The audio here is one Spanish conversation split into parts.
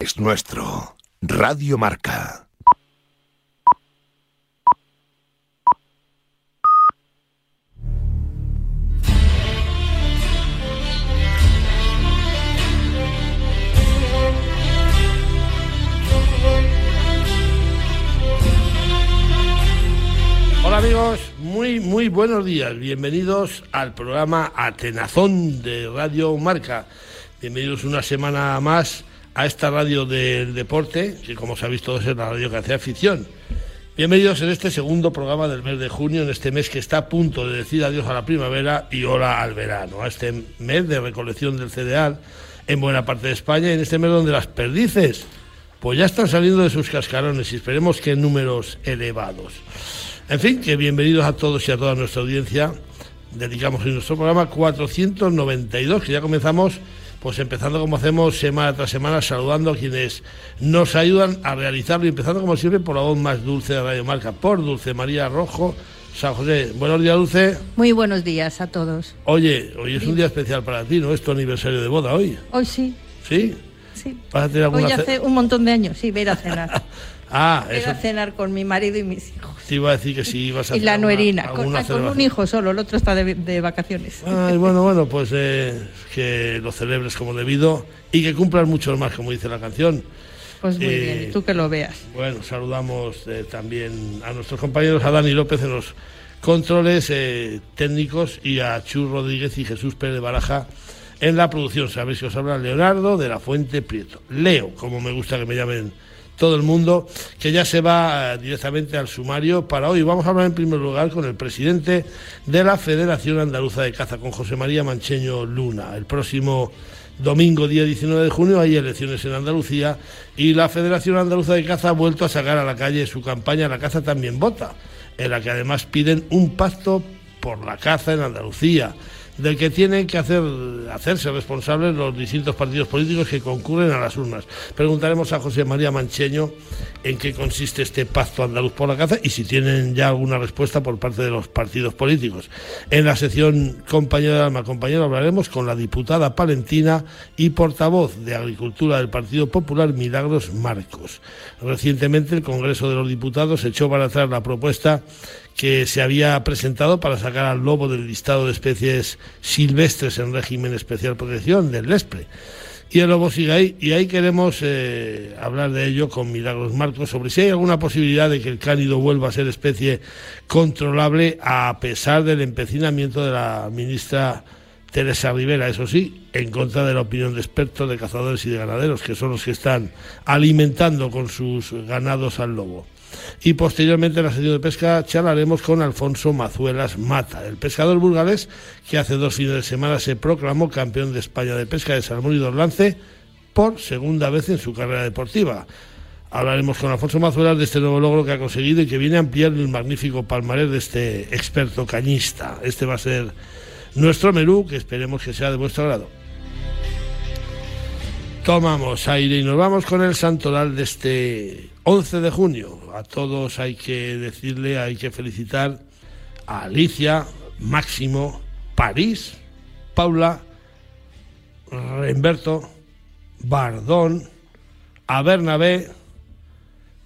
es nuestro. Radio Marca. Hola amigos, muy muy buenos días. Bienvenidos al programa Atenazón de Radio Marca. Bienvenidos una semana más a esta radio del deporte, que como sabéis todos es la radio que hace afición. Bienvenidos en este segundo programa del mes de junio, en este mes que está a punto de decir adiós a la primavera y hola al verano, a este mes de recolección del cereal en buena parte de España en este mes donde las perdices pues ya están saliendo de sus cascarones y esperemos que en números elevados. En fin, que bienvenidos a todos y a toda nuestra audiencia. Dedicamos en nuestro programa 492, que ya comenzamos pues empezando como hacemos semana tras semana, saludando a quienes nos ayudan a realizarlo y empezando como siempre por la voz más dulce de Radio Marca, por Dulce María Rojo, San José. Buenos días, Dulce. Muy buenos días a todos. Oye, hoy es un día especial para ti, ¿no? Es tu aniversario de boda hoy. Hoy sí. ¿Sí? Sí. ¿Vas a tener alguna Hoy ce- hace un montón de años, sí, voy a ir a cenar. Ah, a ir eso a cenar con mi marido y mis hijos. te iba a decir que sí ibas a Y la nuerina, con, ah, con un hijo solo, el otro está de, de vacaciones. Ay, bueno, bueno, pues eh, que lo celebres como debido y que cumplas mucho más, como dice la canción. Pues muy eh, bien, y tú que lo veas. Bueno, saludamos eh, también a nuestros compañeros, a Dani López en los controles técnicos y a Chus Rodríguez y Jesús Pérez de Baraja en la producción. Sabéis que os habla Leonardo de la Fuente Prieto. Leo, como me gusta que me llamen todo el mundo, que ya se va eh, directamente al sumario para hoy. Vamos a hablar en primer lugar con el presidente de la Federación Andaluza de Caza, con José María Mancheño Luna. El próximo domingo, día 19 de junio, hay elecciones en Andalucía y la Federación Andaluza de Caza ha vuelto a sacar a la calle su campaña La Caza también vota, en la que además piden un pacto por la caza en Andalucía, del que tienen que hacer, hacerse responsables los distintos partidos políticos que concurren a las urnas. Preguntaremos a José María Mancheño en qué consiste este pacto andaluz por la caza y si tienen ya alguna respuesta por parte de los partidos políticos. En la sección Compañero de Alma, compañero, hablaremos con la diputada palentina y portavoz de Agricultura del Partido Popular, Milagros Marcos. Recientemente el Congreso de los Diputados echó para atrás la propuesta que se había presentado para sacar al lobo del listado de especies silvestres en régimen especial protección del LESPRE. Y el lobo sigue ahí, y ahí queremos eh, hablar de ello con Milagros Marcos sobre si hay alguna posibilidad de que el cánido vuelva a ser especie controlable a pesar del empecinamiento de la ministra Teresa Rivera, eso sí, en contra de la opinión de expertos de cazadores y de ganaderos, que son los que están alimentando con sus ganados al lobo. Y posteriormente en la sección de pesca charlaremos con Alfonso Mazuelas Mata, el pescador burgalés que hace dos fines de semana se proclamó campeón de España de pesca de salmón y dorlance por segunda vez en su carrera deportiva. Hablaremos con Alfonso Mazuelas de este nuevo logro que ha conseguido y que viene a ampliar el magnífico palmarés de este experto cañista. Este va a ser nuestro menú, que esperemos que sea de vuestro agrado. Tomamos aire y nos vamos con el santoral de este 11 de junio. A todos hay que decirle, hay que felicitar a Alicia, Máximo, París, Paula, Remberto, Bardón, a Bernabé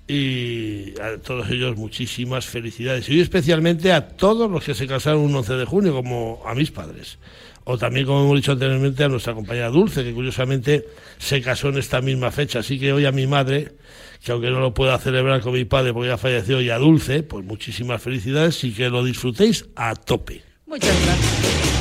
y a todos ellos muchísimas felicidades. Y especialmente a todos los que se casaron un 11 de junio, como a mis padres. O también, como hemos dicho anteriormente, a nuestra compañera Dulce, que curiosamente se casó en esta misma fecha. Así que hoy a mi madre, que aunque no lo pueda celebrar con mi padre porque ya falleció, y a Dulce, pues muchísimas felicidades y que lo disfrutéis a tope. Muchas gracias.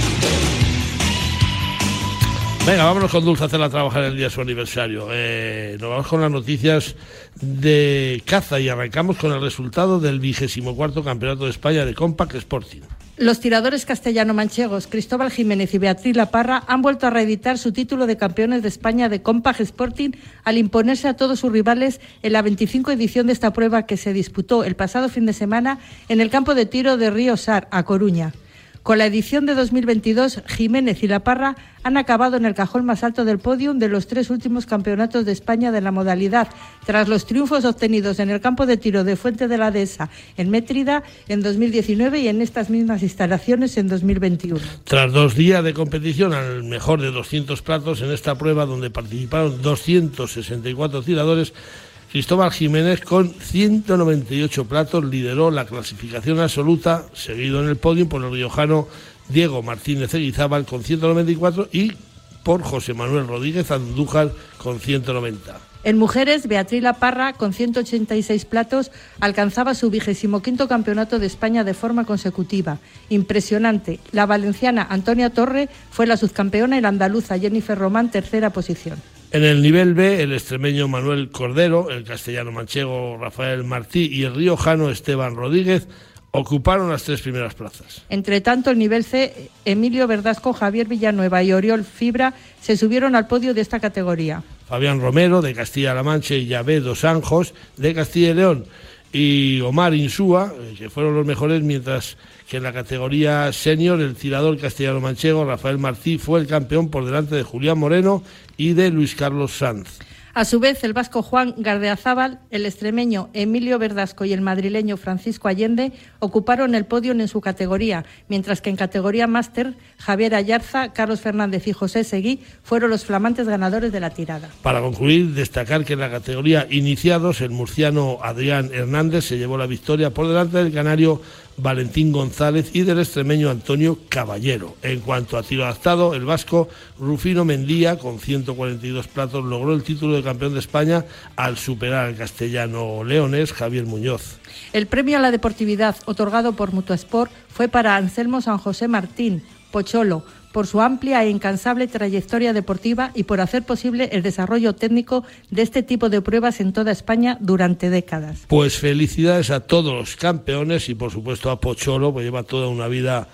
Venga, vámonos con Dulce a hacerla trabajar el día de su aniversario. Eh, nos vamos con las noticias de caza y arrancamos con el resultado del vigésimo cuarto Campeonato de España de Compact Sporting. Los tiradores castellano-manchegos Cristóbal Jiménez y Beatriz La Parra han vuelto a reeditar su título de campeones de España de Compag Sporting al imponerse a todos sus rivales en la 25 edición de esta prueba que se disputó el pasado fin de semana en el campo de tiro de Río Sar, a Coruña. Con la edición de 2022, Jiménez y La Parra han acabado en el cajón más alto del podium de los tres últimos campeonatos de España de la modalidad, tras los triunfos obtenidos en el campo de tiro de Fuente de la Dehesa en Métrida en 2019 y en estas mismas instalaciones en 2021. Tras dos días de competición al mejor de 200 platos en esta prueba donde participaron 264 tiradores, Cristóbal Jiménez con 198 platos lideró la clasificación absoluta, seguido en el podio por el riojano Diego Martínez Eguizábal con 194 y por José Manuel Rodríguez Andújar con 190. En mujeres, Beatriz La Parra, con 186 platos, alcanzaba su vigésimo quinto campeonato de España de forma consecutiva. Impresionante. La valenciana Antonia Torre fue la subcampeona y la andaluza Jennifer Román tercera posición. En el nivel B, el extremeño Manuel Cordero, el castellano manchego Rafael Martí y el riojano Esteban Rodríguez ocuparon las tres primeras plazas. Entre tanto, el nivel C, Emilio Verdasco, Javier Villanueva y Oriol Fibra se subieron al podio de esta categoría. Fabián Romero, de Castilla-La Mancha, y Yabé Dos Anjos, de Castilla y León, y Omar Insúa, eh, que fueron los mejores, mientras que en la categoría senior el tirador castellano-manchego Rafael Martí fue el campeón por delante de Julián Moreno y de Luis Carlos Sanz. A su vez, el vasco Juan Gardeazábal, el extremeño Emilio Verdasco y el madrileño Francisco Allende ocuparon el podio en su categoría, mientras que en categoría máster, Javier Ayarza, Carlos Fernández y José Seguí fueron los flamantes ganadores de la tirada. Para concluir, destacar que en la categoría iniciados, el murciano Adrián Hernández se llevó la victoria por delante del canario Valentín González y del extremeño Antonio Caballero. En cuanto a tiro adaptado, el vasco Rufino Mendía, con 142 platos, logró el título de campeón de España al superar al castellano leones Javier Muñoz. El premio a la deportividad otorgado por Mutuasport fue para Anselmo San José Martín, Pocholo, por su amplia e incansable trayectoria deportiva y por hacer posible el desarrollo técnico de este tipo de pruebas en toda España durante décadas. Pues felicidades a todos los campeones y por supuesto a Pocholo, que lleva toda una vida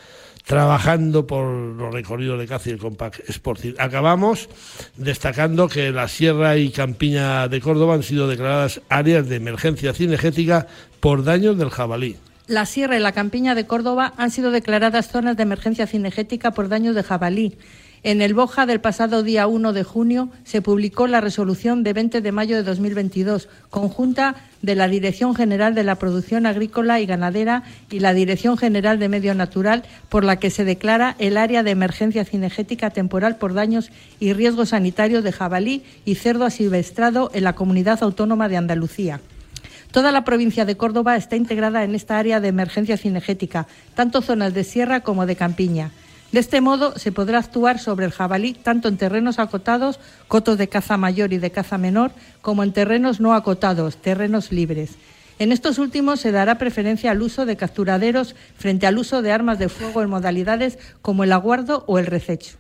trabajando por los recorridos de y el Compact Sporting. Acabamos destacando que la Sierra y Campiña de Córdoba han sido declaradas áreas de emergencia cinegética por daños del jabalí. La Sierra y la Campiña de Córdoba han sido declaradas zonas de emergencia cinegética por daños de jabalí. En el Boja del pasado día 1 de junio se publicó la resolución de 20 de mayo de 2022, conjunta de la Dirección General de la Producción Agrícola y Ganadera y la Dirección General de Medio Natural, por la que se declara el área de emergencia cinegética temporal por daños y riesgos sanitarios de jabalí y cerdo asilvestrado en la Comunidad Autónoma de Andalucía. Toda la provincia de Córdoba está integrada en esta área de emergencia cinegética, tanto zonas de sierra como de campiña. De este modo se podrá actuar sobre el jabalí tanto en terrenos acotados, cotos de caza mayor y de caza menor, como en terrenos no acotados, terrenos libres. En estos últimos se dará preferencia al uso de capturaderos frente al uso de armas de fuego en modalidades como el aguardo o el rececho.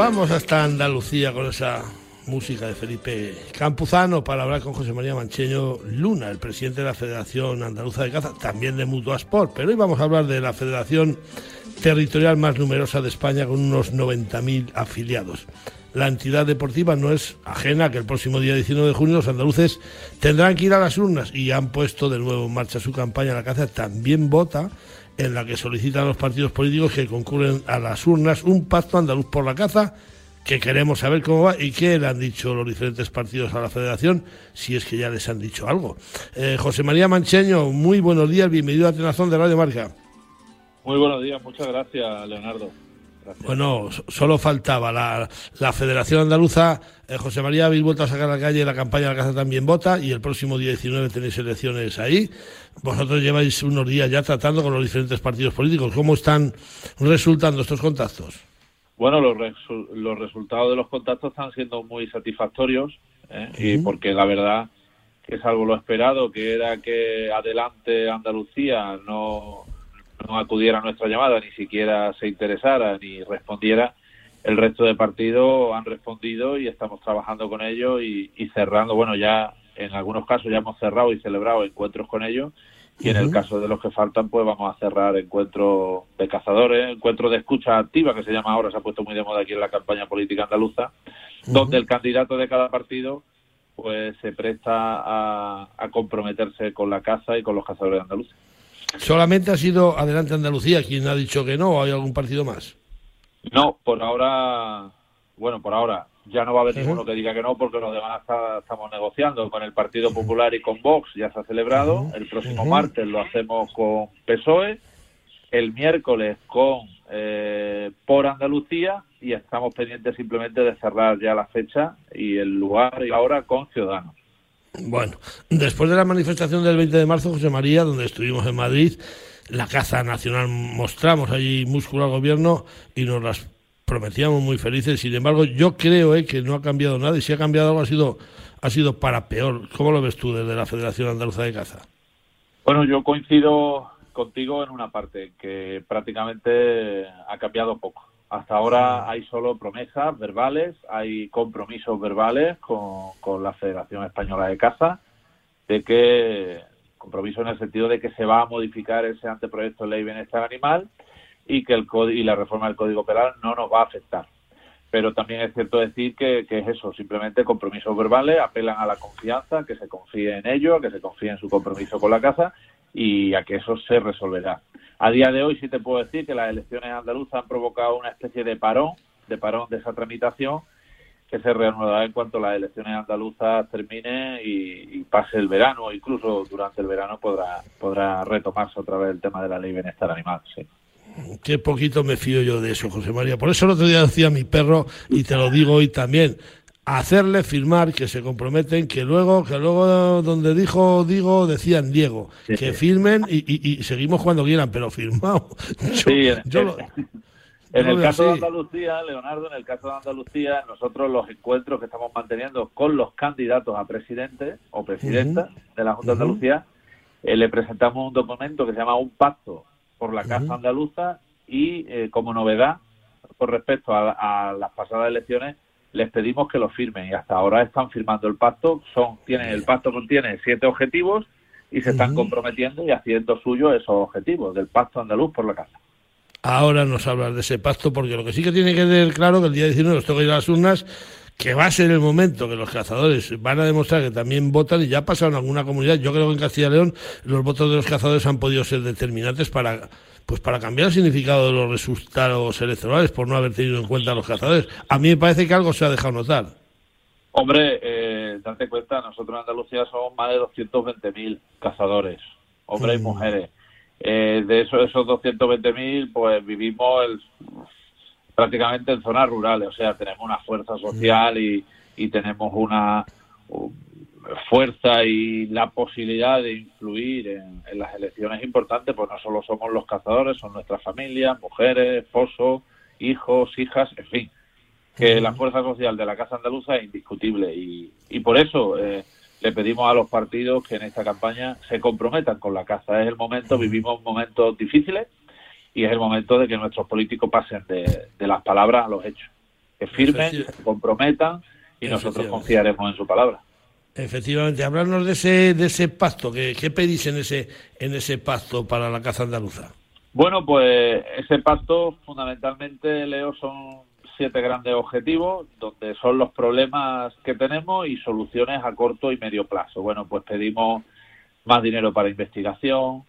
vamos hasta Andalucía con esa música de Felipe Campuzano para hablar con José María Mancheño Luna, el presidente de la Federación Andaluza de Caza, también de Mutuasport. Pero hoy vamos a hablar de la federación territorial más numerosa de España con unos 90.000 afiliados. La entidad deportiva no es ajena que el próximo día 19 de junio los andaluces tendrán que ir a las urnas y han puesto de nuevo en marcha su campaña La Caza también vota en la que solicitan a los partidos políticos que concurren a las urnas un pacto andaluz por la caza que queremos saber cómo va y qué le han dicho los diferentes partidos a la federación, si es que ya les han dicho algo. Eh, José María Mancheño, muy buenos días, bienvenido a Tenazón de Radio Marca. Muy buenos días, muchas gracias, Leonardo. Bueno, solo faltaba la, la Federación Andaluza, eh, José María, habéis vuelto a sacar a la calle la campaña de la Caza también vota y el próximo día 19 tenéis elecciones ahí. Vosotros lleváis unos días ya tratando con los diferentes partidos políticos. ¿Cómo están resultando estos contactos? Bueno, los, resu los resultados de los contactos están siendo muy satisfactorios ¿eh? y porque la verdad que salvo lo esperado, que era que adelante Andalucía no, no acudiera a nuestra llamada, ni siquiera se interesara ni respondiera, el resto de partidos han respondido y estamos trabajando con ellos y, cerrando, bueno, ya en algunos casos ya hemos cerrado y celebrado encuentros con ellos y en el caso de los que faltan, pues vamos a cerrar encuentros de cazadores, encuentros de escucha activa, que se llama ahora, se ha puesto muy de moda aquí en la campaña política andaluza, donde el candidato de cada partido pues se presta a, a, comprometerse con la caza y con los cazadores andaluces. ¿Solamente ha sido Adelante Andalucía quien ha dicho que no o hay algún partido más? No, por ahora, bueno, por ahora ya no va a haber ninguno que diga que no porque los demás estamos negociando con el Partido Popular y con Vox, ya se ha celebrado, el próximo martes lo hacemos con PSOE, el miércoles con eh, por Andalucía y estamos pendientes simplemente de cerrar ya la fecha y el lugar y ahora con Ciudadanos. Bueno, después de la manifestación del 20 de marzo, José María, donde estuvimos en Madrid, la caza nacional mostramos allí músculo al gobierno y nos las prometíamos muy felices. Sin embargo, yo creo eh, que no ha cambiado nada y si ha cambiado algo ha sido, ha sido para peor. ¿Cómo lo ves tú desde la Federación Andaluza de Caza? Bueno, yo coincido contigo en una parte, que prácticamente ha cambiado poco. Hasta ahora hay solo promesas verbales, hay compromisos verbales con, con la Federación Española de Caza de que compromiso en el sentido de que se va a modificar ese anteproyecto de ley bienestar animal y que el y la reforma del Código Penal no nos va a afectar. Pero también es cierto decir que, es eso, simplemente compromisos verbales, apelan a la confianza, que se confíe en ello, que se confíe en su compromiso con la casa y a que eso se resolverá. A día de hoy sí te puedo decir que las elecciones andaluzas han provocado una especie de parón, de parón de esa tramitación, que se reanudará en cuanto las elecciones andaluzas terminen y, pase el verano, incluso durante el verano podrá, podrá retomarse otra vez el tema de la ley bienestar animal, sí. Qué poquito me fío yo de eso, José María. Por eso el otro día decía mi perro, y te lo digo hoy también, hacerle firmar que se comprometen, que luego, que luego donde dijo digo, decían Diego, que firmen y, seguimos cuando quieran, pero firmado. Yo, en el caso de Andalucía, Leonardo, en el caso de Andalucía, nosotros los encuentros que estamos manteniendo con los candidatos a presidente o presidenta de la Junta de Andalucía, eh, le presentamos un documento que se llama Un Pacto por la Casa Andaluza y eh, como novedad, con respecto a, las pasadas elecciones, les pedimos que lo firmen y hasta ahora están firmando el pacto. Son, tienen, el pacto contiene siete objetivos y se están comprometiendo y haciendo suyo esos objetivos del pacto andaluz por la casa. Ahora nos hablas de ese pacto, porque lo que sí que tiene que tener claro que el día 19 nos toca ir a las urnas, que va a ser el momento que los cazadores van a demostrar que también votan y ya ha pasado en alguna comunidad. Yo creo que en Castilla y León los votos de los cazadores han podido ser determinantes para pues para cambiar el significado de los resultados electorales por no haber tenido en cuenta a los cazadores. A mí me parece que algo se ha dejado notar. Hombre, eh, date cuenta, nosotros en Andalucía somos más de 220.000 cazadores, hombres y mm. mujeres. Eh, de esos, esos 220.000, pues vivimos el, prácticamente en zonas rurales, o sea, tenemos una fuerza social y, tenemos una fuerza y la posibilidad de influir en, las elecciones importantes, pues no solo somos los cazadores, son nuestras familias, mujeres, esposos, hijos, hijas, en fin, que la fuerza social de la Casa Andaluza es indiscutible y, y por eso eh, le pedimos a los partidos que en esta campaña se comprometan con la Casa. Es el momento, vivimos momentos difíciles, y es el momento de que nuestros políticos pasen de, las palabras a los hechos. Que firmen, se comprometan y nosotros confiaremos en su palabra. Efectivamente, hablarnos de ese, de ese pacto, ¿qué, ¿qué, pedís en ese, en ese pacto para la caza andaluza? Bueno, pues ese pacto fundamentalmente, Leo, son siete grandes objetivos, donde son los problemas que tenemos y soluciones a corto y medio plazo. Bueno, pues pedimos más dinero para investigación,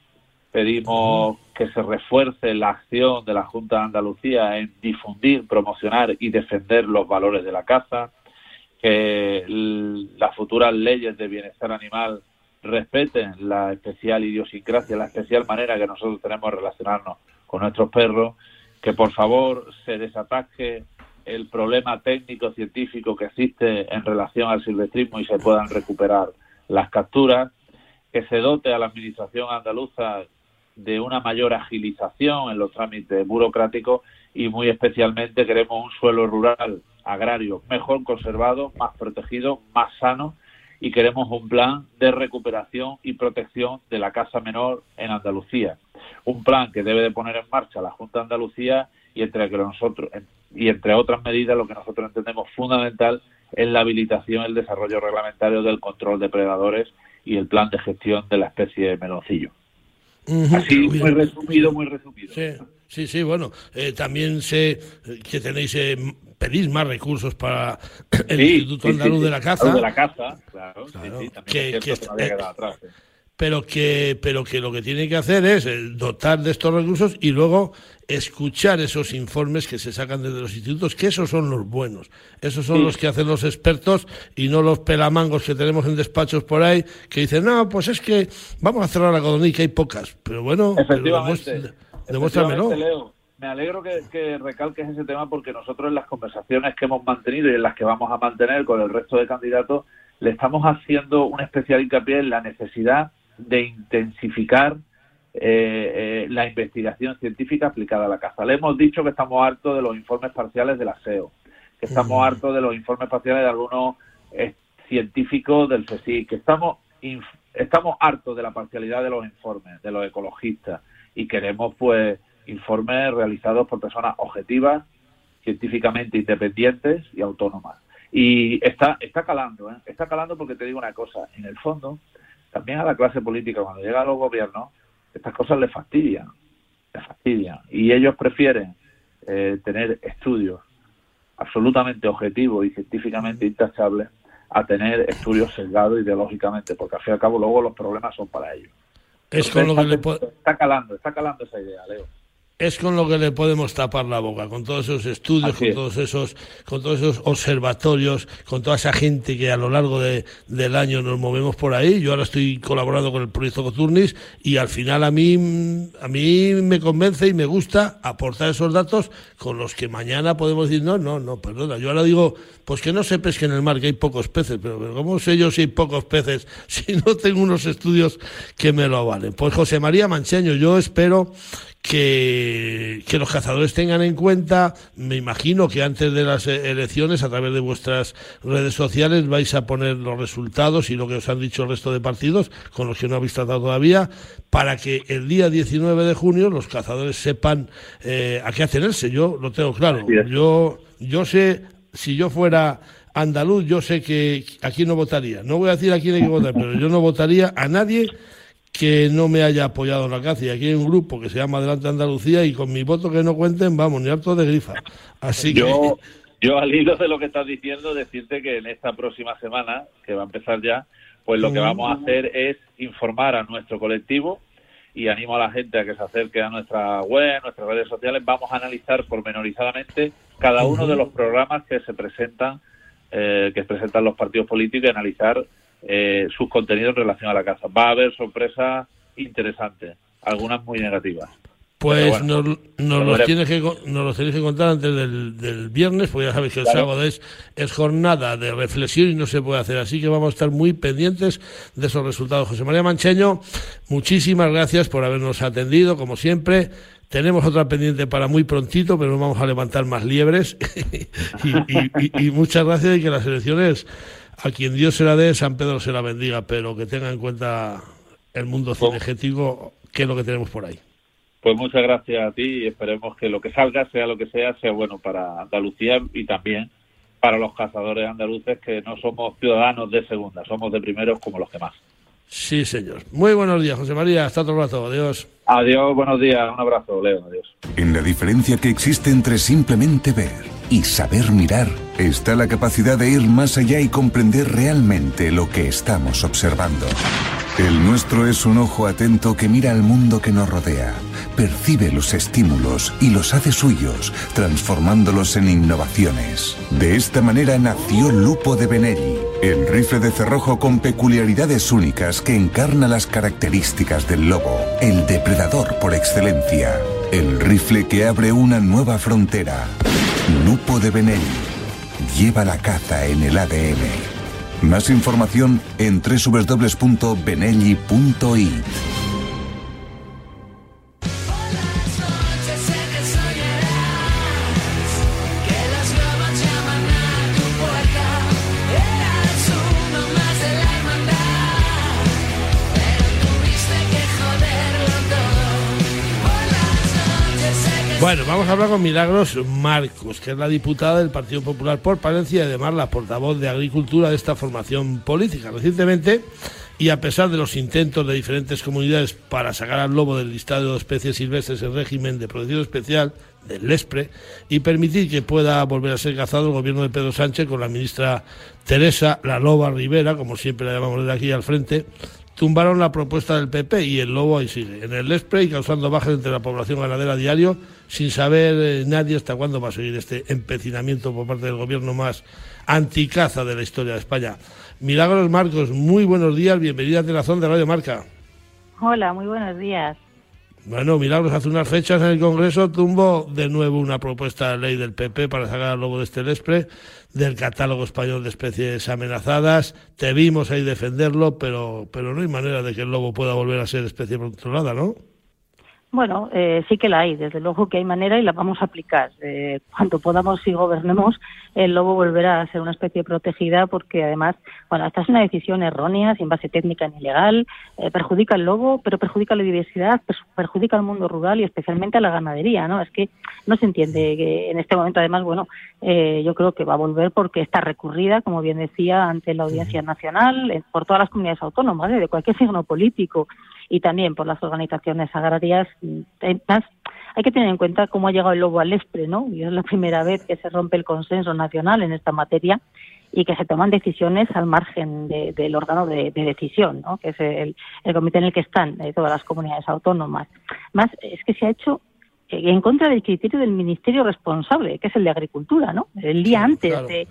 Pedimos que se refuerce la acción de la Junta de Andalucía en difundir, promocionar y defender los valores de la caza, que las futuras leyes de bienestar animal respeten la especial idiosincrasia, la especial manera que nosotros tenemos de relacionarnos con nuestros perros, que por favor se desataque el problema técnico científico que existe en relación al silvestrismo y se puedan recuperar las capturas, que se dote a la administración andaluza de una mayor agilización en los trámites burocráticos y muy especialmente queremos un suelo rural agrario mejor conservado, más protegido, más sano y queremos un plan de recuperación y protección de la casa menor en Andalucía. Un plan que debe de poner en marcha la Junta de Andalucía y entre que nosotros y entre otras medidas lo que nosotros entendemos fundamental es la habilitación el desarrollo reglamentario del control de predadores y el plan de gestión de la especie de meloncillo. Así, muy resumido, muy resumido. Sí, sí, bueno, eh, también sé que tenéis, eh, pedís más recursos para el Instituto Andaluz de la Caza. de la Caza, claro, que, que, atrás, pero que pero que lo que tiene que hacer es eh, dotar de estos recursos y luego escuchar esos informes que se sacan desde los institutos, que esos son los buenos, esos son los que hacen los expertos y no los pelamangos que tenemos en despachos por ahí que dicen, no, pues es que vamos a cerrar la colonia y que hay pocas, pero bueno, efectivamente, demuéstramelo. Leo, me alegro que, que recalques ese tema porque nosotros en las conversaciones que hemos mantenido y en las que vamos a mantener con el resto de candidatos le estamos haciendo un especial hincapié en la necesidad de intensificar eh, eh, la investigación científica aplicada a la caza. Le hemos dicho que estamos hartos de los informes parciales de la SEO, que estamos hartos de los informes parciales de algunos eh, científicos del CSIC, que estamos, estamos hartos de la parcialidad de los informes, de los ecologistas, y queremos pues informes realizados por personas objetivas, científicamente independientes y autónomas. Y está, está calando, ¿eh? está calando porque te digo una cosa, en el fondo, también a la clase política, cuando llega a los gobiernos, estas cosas les fastidian, les fastidian. Y ellos prefieren eh, tener estudios absolutamente objetivos y científicamente intachables a tener estudios sesgados ideológicamente, porque al fin y al cabo luego los problemas son para ellos. Es con lo que le Está calando, está calando esa idea, Leo es con lo que le podemos tapar la boca, con todos esos estudios, con todos esos, con todos esos observatorios, con toda esa gente que a lo largo de, del año nos movemos por ahí. Yo ahora estoy colaborando con el proyecto Coturnis y al final a mí, a mí me convence y me gusta aportar esos datos con los que mañana podemos decir, no, no, no, perdona. Yo ahora digo, pues que no se pesque en el mar, que hay pocos peces, pero, pero ¿cómo sé yo si hay pocos peces si no tengo unos estudios que me lo avalen? Pues José María Mancheño, yo espero que, que, los cazadores tengan en cuenta, me imagino que antes de las elecciones, a través de vuestras redes sociales, vais a poner los resultados y lo que os han dicho el resto de partidos, con los que no habéis tratado todavía, para que el día 19 de junio los cazadores sepan eh, a qué atenerse. Yo lo tengo claro. Yo, yo sé, si yo fuera andaluz, yo sé que aquí no votaría. No voy a decir a quién hay que votar, pero yo no votaría a nadie que no me haya apoyado en la caza. Y aquí hay un grupo que se llama Adelante Andalucía y con mi voto que no cuenten, vamos, ni harto de grifa. Así yo, que... Yo, al hilo de lo que estás diciendo, decirte que en esta próxima semana, que va a empezar ya, pues lo que vamos a hacer es informar a nuestro colectivo y animo a la gente a que se acerque a nuestra web, a nuestras redes sociales. Vamos a analizar pormenorizadamente cada uno de los programas que se presentan, eh, que presentan los partidos políticos y analizar eh, sus contenidos en relación a la casa. Va a haber sorpresas interesantes, algunas muy negativas. Pues nos, los tienes que, nos los tenéis que contar antes del, del viernes, porque ya sabéis que el sábado es, es jornada de reflexión y no se puede hacer. Así que vamos a estar muy pendientes de esos resultados. José María Mancheño, muchísimas gracias por habernos atendido, como siempre. Tenemos otra pendiente para muy prontito, pero vamos a levantar más liebres. y, y, muchas gracias y que las elecciones a quien Dios se la dé, San Pedro se la bendiga, pero que tenga en cuenta el mundo pues- cinegético, que es lo que tenemos por ahí. Pues muchas gracias a ti y esperemos que lo que salga, sea lo que sea, sea bueno para Andalucía y también para los cazadores andaluces que no somos ciudadanos de segunda, somos de primeros como los demás. Sí, señor. Muy buenos días, José María. Hasta otro rato. Adiós. Adiós, buenos días. Un abrazo, Leo. Adiós. En la diferencia que existe entre simplemente ver y saber mirar está la capacidad de ir más allá y comprender realmente lo que estamos observando. El nuestro es un ojo atento que mira al mundo que nos rodea, percibe los estímulos y los hace suyos, transformándolos en innovaciones. De esta manera nació Lupo de Benelli, el rifle de cerrojo con peculiaridades únicas que encarna las características del lobo, el depredador por excelencia. El rifle que abre una nueva frontera. Lupo de Benelli. Lleva la caza en el ADN. Más información en www.benelli.it. Bueno, vamos a hablar con Milagros Marcos, que es la diputada del Partido Popular por Palencia y además la portavoz de Agricultura de esta formación política. Recientemente, y a pesar de los intentos de diferentes comunidades para sacar al lobo del listado de especies silvestres en régimen de protección especial del LESPRE y permitir que pueda volver a ser cazado el gobierno de Pedro Sánchez con la ministra Teresa La Loba Rivera, como siempre la llamamos de aquí al frente, tumbaron la propuesta del PP y el lobo ahí sigue, en el Lespre y causando bajas entre la población ganadera diario, sin saber eh, nadie hasta cuándo va a seguir este empecinamiento por parte del gobierno más anticaza de la historia de España. Milagros Marcos, muy buenos días, bienvenida a Telazón de Radio Marca. Hola, muy buenos días. Bueno, Milagros, hace unas fechas en el Congreso tumbó de nuevo una propuesta de ley del PP para sacar al lobo de este Lespre del catálogo español de especies amenazadas. Te vimos ahí defenderlo, pero, pero no hay manera de que el lobo pueda volver a ser especie controlada, ¿no? Bueno, eh, sí que la hay, desde luego que hay manera y la vamos a aplicar. Eh, cuando podamos y gobernemos, el lobo volverá a ser una especie protegida porque además, bueno, esta es una decisión errónea, sin base técnica ni legal, eh, perjudica al lobo, pero perjudica la diversidad, perjudica al mundo rural y especialmente a la ganadería, ¿no? Es que no se entiende que en este momento, además, bueno, yo creo que va a volver porque está recurrida, como bien decía, ante la Audiencia Nacional, por todas las comunidades autónomas, de cualquier signo político y también por las organizaciones agrarias. hay que tener en cuenta cómo ha llegado el lobo al ESPRE, ¿no? Y es la primera vez que se rompe el consenso nacional en esta materia y que se toman decisiones al margen del órgano de, decisión, ¿no? que es el, comité en el que están eh, todas las comunidades autónomas. Más es que se ha hecho en contra del criterio del ministerio responsable, que es el de Agricultura, ¿no? El día antes de,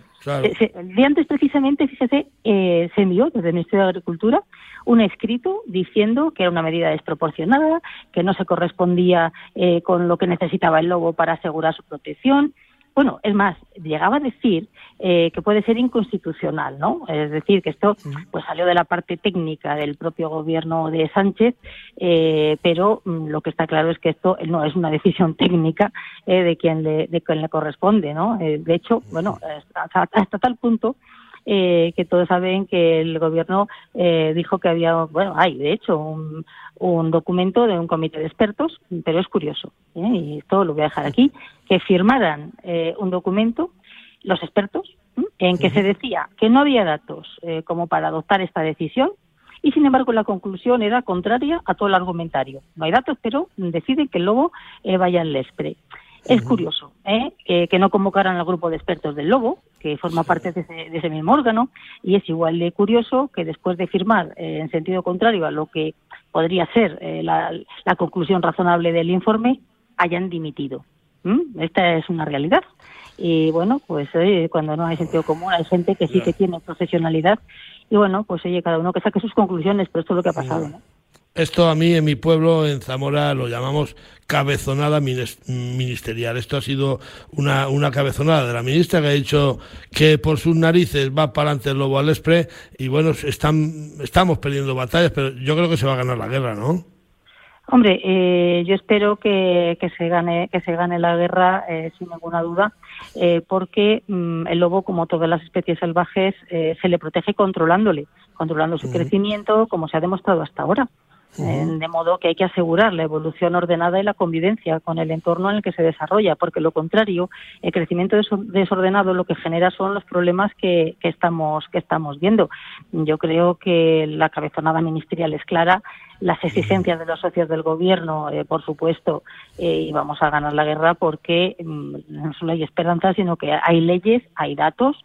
el día antes precisamente, fíjese, eh, se envió desde el Ministerio de Agricultura un escrito diciendo que era una medida desproporcionada, que no se correspondía eh, con lo que necesitaba el lobo para asegurar su protección, bueno, es más, llegaba a decir eh, que puede ser inconstitucional, ¿no? Es decir, que esto pues salió de la parte técnica del propio gobierno de Sánchez, eh, pero mm, lo que está claro es que esto no es una decisión técnica eh, de quien le de quien le corresponde, ¿no? de hecho, bueno, hasta, hasta tal punto eh, que todos saben que el gobierno eh, dijo que había, bueno, hay de hecho un, un, documento de un comité de expertos, pero es curioso, ¿eh? y esto lo voy a dejar aquí, que firmaran eh, un documento los expertos en que se decía que no había datos eh, como para adoptar esta decisión y sin embargo la conclusión era contraria a todo el argumentario. No hay datos, pero deciden que el lobo vaya al Lespre. Es curioso ¿eh? que, no convocaran al grupo de expertos del Lobo, que forma parte de ese, mismo órgano, y es igual de curioso que después de firmar eh, en sentido contrario a lo que podría ser eh, la, conclusión razonable del informe, hayan dimitido. Esta es una realidad. Y bueno, pues cuando no hay sentido común, hay gente que sí que tiene profesionalidad. Y bueno, pues oye, cada uno que saque sus conclusiones, pero esto es lo que ha pasado. ¿no? Esto a mí en mi pueblo, en Zamora, lo llamamos cabezonada ministerial. Esto ha sido una, una cabezonada de la ministra que ha dicho que por sus narices va para adelante el lobo al expre y bueno, están, estamos perdiendo batallas, pero yo creo que se va a ganar la guerra, ¿no? Hombre, eh, yo espero que, que, se gane que se gane la guerra eh, sin ninguna duda, eh, porque mm, el lobo, como todas las especies salvajes, se le protege controlándole, controlando su crecimiento, como se ha demostrado hasta ahora. De modo que hay que asegurar la evolución ordenada y la convivencia con el entorno en el que se desarrolla, porque lo contrario, el crecimiento desordenado lo que genera son los problemas que, estamos, que estamos viendo. Yo creo que la cabezonada ministerial es clara, las exigencias de los socios del gobierno, eh, por supuesto, eh, y vamos a ganar la guerra porque mm, no solo hay esperanza, sino que hay leyes, hay datos,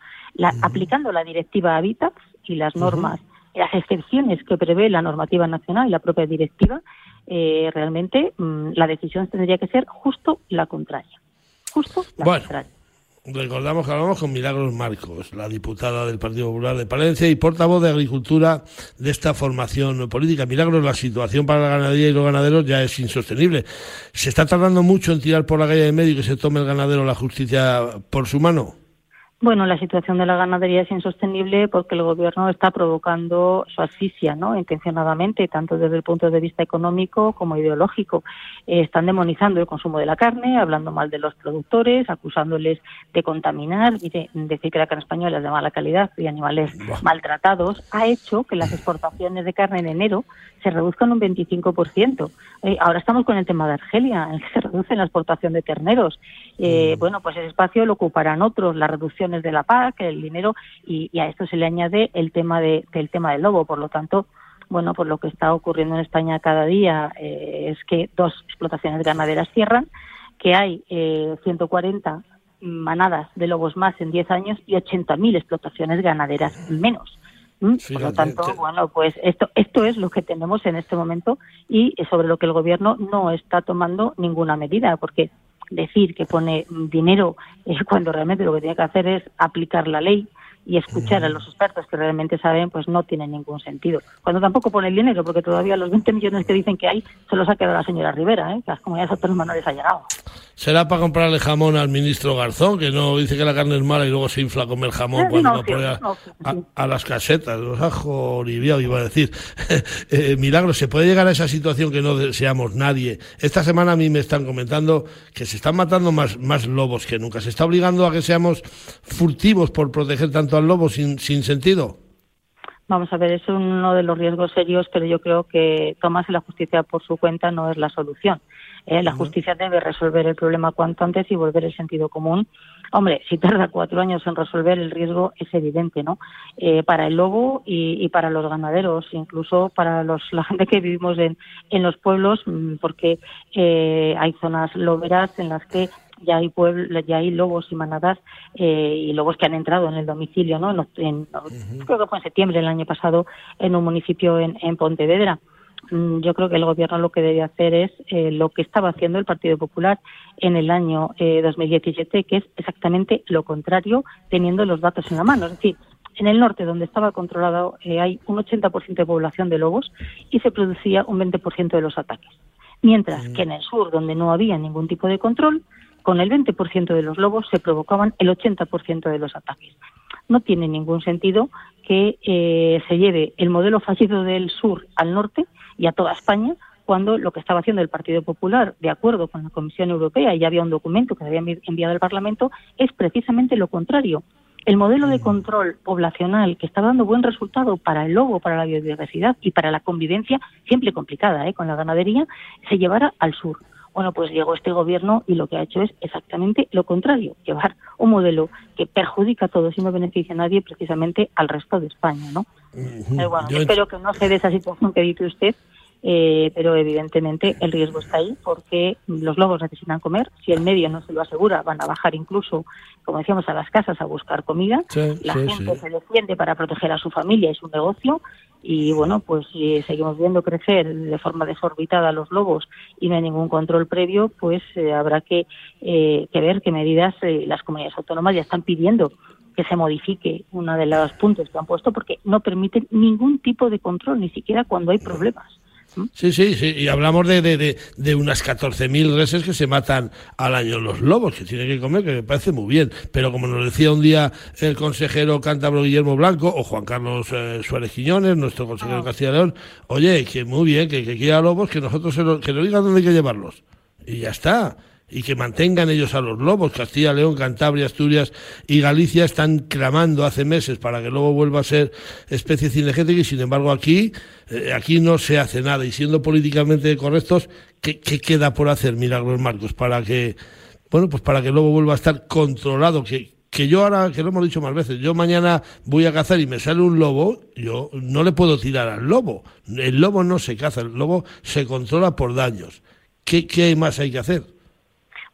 aplicando la directiva Habitat y las normas las excepciones que prevé la normativa nacional y la propia directiva, eh, realmente mm, la decisión tendría que ser justo la contraria. Justo la contraria. Recordamos que hablamos con Milagros Marcos, la diputada del Partido Popular de Palencia y portavoz de Agricultura de esta formación política. Milagros, la situación para la ganadería y los ganaderos ya es insostenible. ¿Se está tardando mucho en tirar por la calle de medio y que se tome el ganadero la justicia por su mano? Bueno, la situación de la ganadería es insostenible porque el gobierno está provocando su asfixia, ¿no? Intencionadamente, tanto desde el punto de vista económico como ideológico. Eh, están demonizando el consumo de la carne, hablando mal de los productores, acusándoles de contaminar y de decir que la carne española es de mala calidad y animales maltratados, ha hecho que las exportaciones de carne en enero se reduzcan un 25%. Eh, ahora estamos con el tema de Argelia, en el que se reduce la exportación de terneros. Eh, mm. Bueno, pues ese espacio lo ocuparán otros, la reducción de la PAC, el dinero, y, a esto se le añade el tema de, del tema del lobo. Por lo tanto, bueno, pues lo que está ocurriendo en España cada día eh, es que dos explotaciones ganaderas cierran, que hay eh, 140 manadas de lobos más en 10 años y 80.000 explotaciones ganaderas menos. Por lo tanto, bueno, pues esto, esto es lo que tenemos en este momento y sobre lo que el gobierno no está tomando ninguna medida, porque decir que pone dinero eh, cuando realmente lo que tiene que hacer es aplicar la ley y escuchar a los expertos que realmente saben, pues no tiene ningún sentido. Cuando tampoco pone el dinero, porque todavía los 20 millones que dicen que hay se los ha quedado la señora Rivera, ¿eh? que las comunidades autónomas no les ha llegado. ¿Será para comprarle jamón al ministro Garzón, que no dice que la carne es mala y luego se infla a comer jamón cuando va a, las casetas? Los ajo oliviado, iba a decir. eh, milagro, ¿se puede llegar a esa situación que no deseamos nadie? Esta semana a mí me están comentando que se están matando más, más lobos que nunca. ¿Se está obligando a que seamos furtivos por proteger tanto al lobo sin, sin sentido? Vamos a ver, es uno de los riesgos serios, pero yo creo que tomarse la justicia por su cuenta no es la solución. Eh, la justicia debe resolver el problema cuanto antes y volver el sentido común. Hombre, si tarda cuatro años en resolver, el riesgo es evidente, ¿no? Eh, para el lobo y, para los ganaderos, incluso para los, la gente que vivimos en, en los pueblos, mm, porque eh, hay zonas loberas en las que ya hay pueblos, ya hay lobos y manadas y lobos que han entrado en el domicilio, ¿no? En, Creo que fue en septiembre del año pasado en un municipio en, en Pontevedra. Mm, yo creo que el gobierno lo que debe hacer es eh, lo que estaba haciendo el Partido Popular en el año 2017, eh, que es exactamente lo contrario, teniendo los datos en la mano. Es decir, en el norte, donde estaba controlado, eh, hay un 80% de población de lobos y se producía un 20% de los ataques. Mientras que en el sur, donde no había ningún tipo de control, con el 20% de los lobos se provocaban el 80% de los ataques. No tiene ningún sentido que se lleve el modelo fallido del sur al norte y a toda España cuando lo que estaba haciendo el Partido Popular, de acuerdo con la Comisión Europea, y ya había un documento que se había enviado al Parlamento, es precisamente lo contrario. El modelo de control poblacional que está dando buen resultado para el lobo, para la biodiversidad y para la convivencia, siempre complicada ¿eh? con la ganadería, se llevara al sur. Bueno, pues llegó este gobierno y lo que ha hecho es exactamente lo contrario, llevar un modelo que perjudica a todos y no beneficia a nadie, precisamente al resto de España, ¿no? bueno, espero que no se dé esa situación que dice usted, eh, pero evidentemente el riesgo está ahí porque los lobos necesitan comer. Si el medio no se lo asegura, van a bajar incluso, como decíamos, a las casas a buscar comida. la gente se defiende para proteger a su familia y su negocio. Y bueno, pues si seguimos viendo crecer de forma desorbitada los lobos y no hay ningún control previo, pues eh, habrá que, eh, que, ver qué medidas las comunidades autónomas ya están pidiendo que se modifique uno de los puntos que han puesto porque no permiten ningún tipo de control, ni siquiera cuando hay problemas. Sí, sí, sí, y hablamos de, de, de, unas 14.000 reses que se matan al año los lobos, que tienen que comer, que me parece muy bien. Pero como nos decía un día el consejero cántabro Guillermo Blanco, o Juan Carlos eh, Suárez Quiñones, nuestro consejero de ah. Castilla León, oye, que muy bien, que, que quiera lobos, que nosotros se lo, que nos digan dónde hay que llevarlos. Y ya está y que mantengan ellos a los lobos. Castilla, León, Cantabria, Asturias y Galicia están clamando hace meses para que el lobo vuelva a ser especie cinegética y sin embargo aquí, eh, aquí no se hace nada y siendo políticamente correctos, ¿qué, queda por hacer, Milagros Marcos, para que, bueno, pues para que el lobo vuelva a estar controlado, que, que yo ahora, que lo hemos dicho más veces, yo mañana voy a cazar y me sale un lobo, yo no le puedo tirar al lobo. El lobo no se caza, el lobo se controla por daños. ¿Qué, qué más hay que hacer?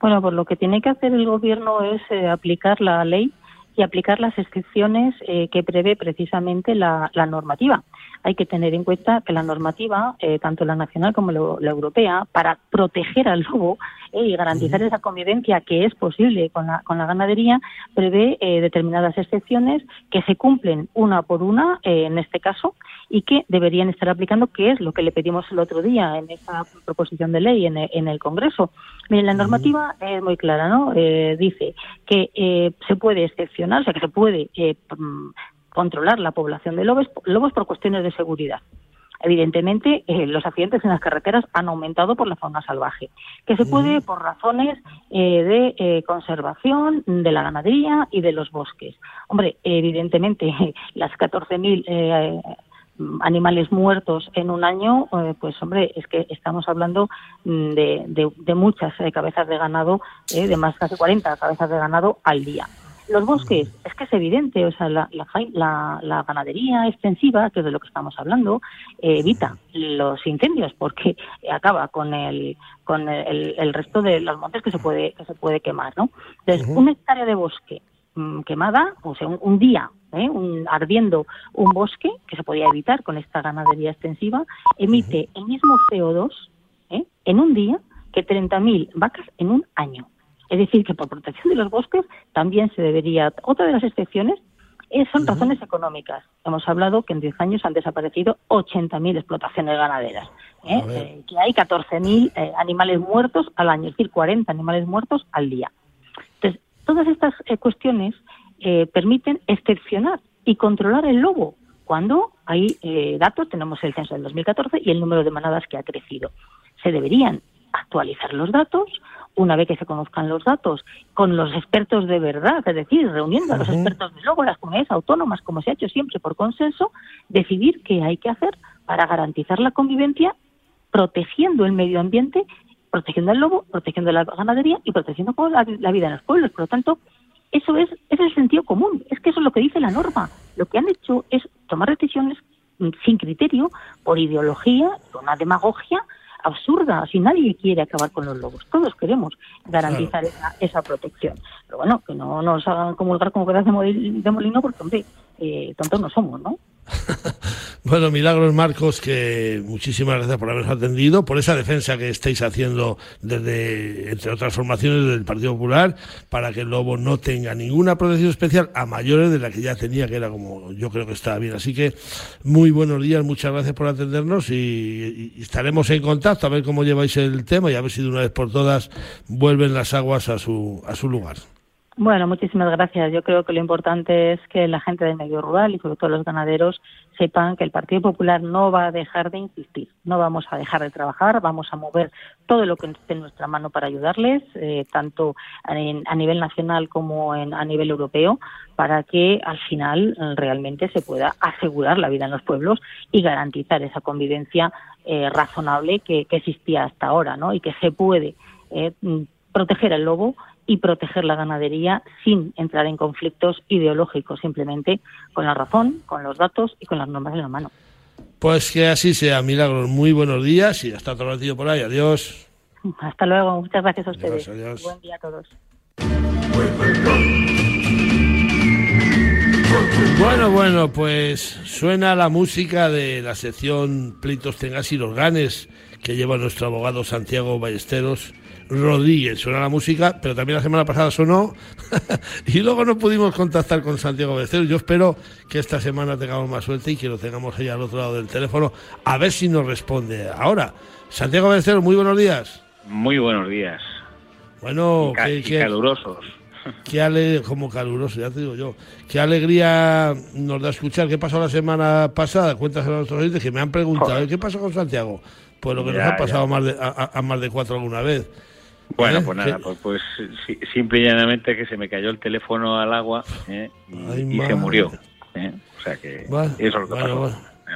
Bueno, pues lo que tiene que hacer el Gobierno es eh, aplicar la ley y aplicar las excepciones eh, que prevé precisamente la, normativa. hay que tener en cuenta que la normativa, eh, tanto la nacional como la, europea, para proteger al lobo y garantizar esa convivencia que es posible con la, con la ganadería, prevé eh, determinadas excepciones que se cumplen una por una, en este caso, y que deberían estar aplicando, que es lo que le pedimos el otro día en esa proposición de ley en el, en el Congreso. Miren, la normativa es muy clara, ¿no? dice que se puede excepcionar, o sea, que se puede mm, controlar la población de lobos, lobos por cuestiones de seguridad. Evidentemente, eh, los accidentes en las carreteras han aumentado por la fauna salvaje, que se puede por razones eh, de eh, conservación de la ganadería y de los bosques. Hombre, evidentemente, las 14.000 animales muertos en un año, pues hombre, es que estamos hablando mm, de, de muchas cabezas de ganado, de más casi 40 cabezas de ganado al día. Los bosques, es que es evidente, o sea, la, la, ganadería extensiva, que es de lo que estamos hablando, eh, evita los incendios porque acaba con el con el, resto de los montes que se puede que se puede quemar, ¿no? Entonces, un hectárea de bosque mm, quemada, o sea, un, día ¿eh? un, ardiendo un bosque, que se podía evitar con esta ganadería extensiva, emite el mismo CO2 ¿eh? en un día que 30.000 vacas en un año. Es decir, que por protección de los bosques también se debería. Otra de las excepciones eh, son razones económicas. Hemos hablado que en 10 años han desaparecido 80.000 explotaciones ganaderas, ¿eh? Eh, que hay 14.000 animales muertos al año, es decir, 40 animales muertos al día. Entonces, todas estas cuestiones permiten excepcionar y controlar el lobo cuando hay datos, tenemos el censo del 2014 y el número de manadas que ha crecido. Se deberían actualizar los datos, una vez que se conozcan los datos, con los expertos de verdad, es decir, reuniendo a los expertos de luego las comunidades autónomas, como se ha hecho siempre por consenso, decidir qué hay que hacer para garantizar la convivencia, protegiendo el medio ambiente, protegiendo el lobo, protegiendo la ganadería y protegiendo la, la vida en los pueblos. Por lo tanto, eso es, es el sentido común, es que eso es lo que dice la norma. Lo que han hecho es tomar decisiones mm, sin criterio, por ideología, por una demagogia, absurda, si nadie quiere acabar con los lobos, todos queremos garantizar esa, esa, protección. Pero bueno, que no nos hagan comulgar como pedazos de molino, porque, hombre, eh, tontos no somos, ¿no? bueno, Milagros Marcos, que muchísimas gracias por habernos atendido, por esa defensa que estáis haciendo desde, entre otras formaciones del Partido Popular, para que el lobo no tenga ninguna protección especial a mayores de la que ya tenía, que era como yo creo que estaba bien. Así que muy buenos días, muchas gracias por atendernos y, y estaremos en contacto a ver cómo lleváis el tema y a ver si de una vez por todas vuelven las aguas a su, a su lugar. Bueno, muchísimas gracias. Yo creo que lo importante es que la gente del medio rural y sobre todo los ganaderos sepan que el Partido Popular no va a dejar de insistir, no vamos a dejar de trabajar, vamos a mover todo lo que esté en nuestra mano para ayudarles, eh, tanto a nivel nacional como a nivel europeo, para que al final eh, realmente se pueda asegurar la vida en los pueblos y garantizar esa convivencia eh, razonable que, existía hasta ahora, ¿no? Y que se puede proteger al lobo y proteger la ganadería sin entrar en conflictos ideológicos, simplemente con la razón, con los datos y con las normas en la mano. Pues que así sea, Milagros. Muy buenos días y hasta otro ratito por ahí. Adiós. Hasta luego. Muchas gracias a ustedes. Adiós, Buen día a todos. Bueno, bueno, pues suena la música de la sección Pleitos Tengas y los Ganes que lleva nuestro abogado Santiago Ballesteros Rodríguez. Suena la música, pero también la semana pasada sonó y luego no pudimos contactar con Santiago Ballesteros. Yo espero que esta semana tengamos más suerte y que lo tengamos ahí al otro lado del teléfono a ver si nos responde. Ahora, Santiago Ballesteros, muy buenos días. Muy buenos días. Bueno, qué, calurosos. Qué como caluroso, ya te digo yo. Qué alegría nos da escuchar qué pasó la semana pasada. Cuentas a nuestros oyentes que me han preguntado, ¿qué pasó con Santiago? Pues lo que nos ha pasado más de, a, más de cuatro alguna vez. Bueno, ¿Eh? pues nada, pues, pues simple y llanamente que se me cayó el teléfono al agua ¿eh? y, se murió. ¿eh? O sea que eso es lo que pasó.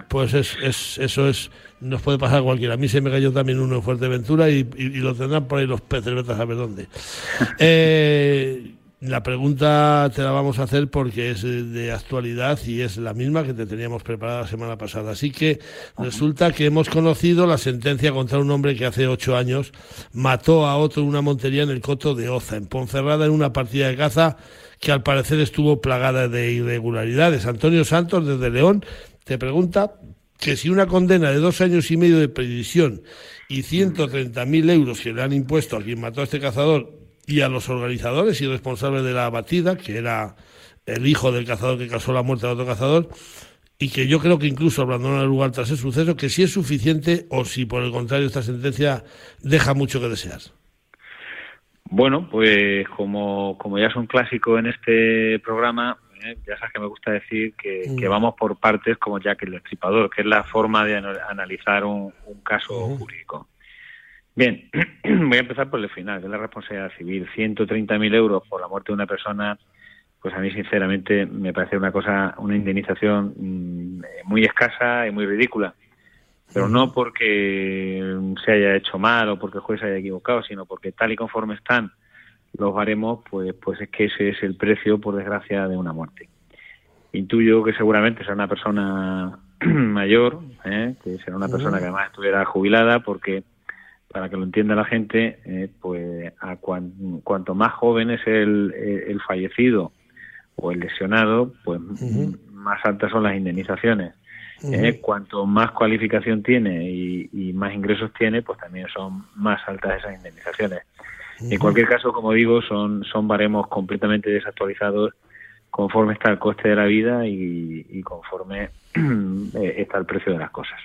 Pues es, es, eso es, nos puede pasar a cualquiera. A mí se me cayó también uno en Fuerteventura y, y, y lo tendrán por ahí los peces, vete a saber dónde. eh, la pregunta te la vamos a hacer porque es de actualidad y es la misma que te teníamos preparada la semana pasada. Así que resulta que hemos conocido la sentencia contra un hombre que hace ocho años mató a otro en una montería en el Coto de Oza, en Ponferrada, en una partida de caza que al parecer estuvo plagada de irregularidades. Antonio Santos, desde León, te pregunta que si una condena de dos años y medio de prisión y 130.000 euros que le han impuesto a quien mató a este cazador y a los organizadores y responsables de la batida, que era el hijo del cazador que causó la muerte de otro cazador, y que yo creo que incluso abandonó el lugar tras el suceso, que si es suficiente o si por el contrario esta sentencia deja mucho que desear. Bueno, pues como, como ya es un clásico en este programa, ¿eh? ya sabes que me gusta decir que, mm. vamos por partes como Jack el Destripador, que es la forma de analizar un, caso jurídico. Bien, voy a empezar por el final, que es la responsabilidad civil. 130.000 euros por la muerte de una persona, pues a mí sinceramente me parece una cosa, una indemnización mm, muy escasa y muy ridícula pero no porque se haya hecho mal o porque el juez se haya equivocado, sino porque tal y conforme están los baremos, pues, pues es que ese es el precio, por desgracia, de una muerte. Intuyo que seguramente será una persona mayor, ¿eh? que será una persona que además estuviera jubilada, porque para que lo entienda la gente, eh, pues a cuanto más joven es el, el, fallecido o el lesionado, pues más altas son las indemnizaciones. ¿eh? cuanto más cualificación tiene y, más ingresos tiene, pues también son más altas esas indemnizaciones. En cualquier caso, como digo, son, son baremos completamente desactualizados conforme está el coste de la vida y, conforme eh, está el precio de las cosas.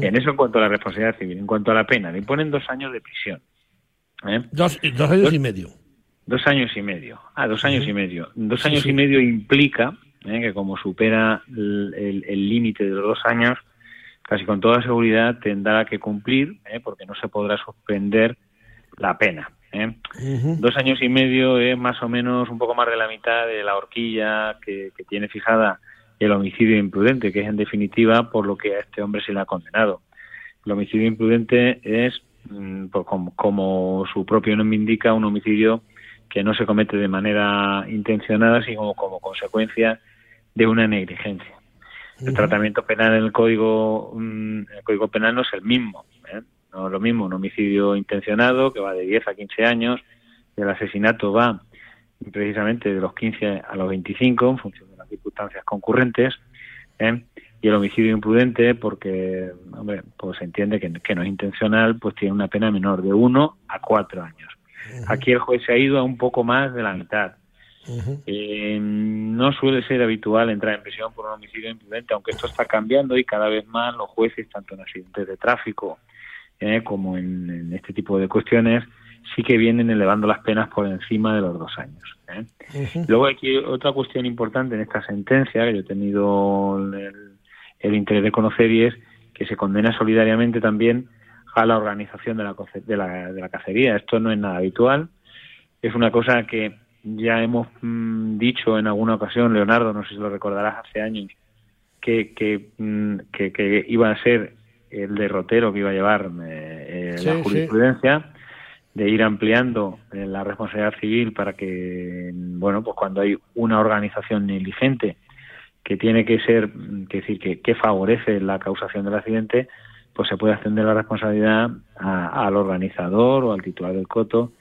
En eso en cuanto a la responsabilidad civil. En cuanto a la pena, le imponen dos años de prisión. ¿eh? Dos, años y medio. Dos años y medio. Ah, dos años y medio. Dos años y medio implica ¿eh? que como supera el límite de los dos años, casi con toda seguridad tendrá que cumplir, ¿eh? porque no se podrá suspender la pena. ¿eh? Dos años y medio es más o menos un poco más de la mitad de la horquilla que, tiene fijada el homicidio imprudente, que es en definitiva por lo que a este hombre se le ha condenado. El homicidio imprudente es, mm, pues, como, como, su propio nombre indica, un homicidio que no se comete de manera intencionada, sino como consecuencia de una negligencia. El tratamiento penal en el código, mm, el código penal no es el mismo. ¿eh? No es lo mismo un homicidio intencionado que va de 10 a 15 años, el asesinato va precisamente de los 15 a los 25 en función circunstancias concurrentes. ¿eh? Y el homicidio imprudente, porque hombre, pues se entiende que, que, no es intencional, pues tiene una pena menor de 1 a 4 años. Aquí el juez se ha ido a un poco más de la mitad. Eh, no suele ser habitual entrar en prisión por un homicidio imprudente, aunque esto está cambiando y cada vez más los jueces, tanto en accidentes de tráfico eh, como en, este tipo de cuestiones, sí que vienen elevando las penas por encima de los dos años. ¿eh? Luego hay otra cuestión importante en esta sentencia que yo he tenido el, interés de conocer y es que se condena solidariamente también a la organización de la, de la, de la cacería. Esto no es nada habitual, es una cosa que ya hemos mm, dicho en alguna ocasión, Leonardo, no sé si lo recordarás hace años, que, mm, que, que, iba a ser el derrotero que iba a llevar eh, eh, la jurisprudencia, de ir ampliando la responsabilidad civil para que, bueno, pues cuando hay una organización negligente que tiene que ser, que decir, que, que favorece la causación del accidente, pues se puede extender la responsabilidad al organizador o al titular del coto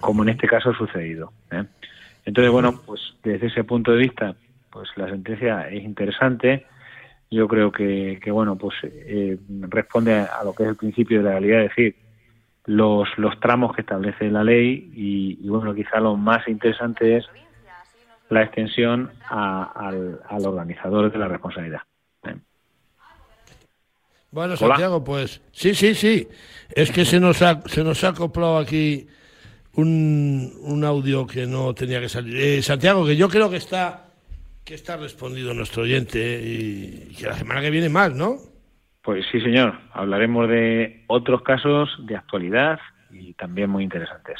como en este caso ha sucedido. ¿eh? Entonces, bueno, pues desde ese punto de vista, pues la sentencia es interesante. Yo creo que, que bueno, pues eh, responde a, lo que es el principio de la realidad, es decir, los, los tramos que establece la ley y, bueno, quizá lo más interesante es la extensión al, al organizador de la responsabilidad. Bueno, Santiago, pues sí, sí, sí. Es que se nos ha, se nos ha acoplado aquí un, un audio que no tenía que salir. Eh, Santiago, que yo creo que está que está respondido nuestro oyente eh, y que la semana que viene más, ¿no? Pues sí, señor. Hablaremos de otros casos de actualidad y también muy interesantes.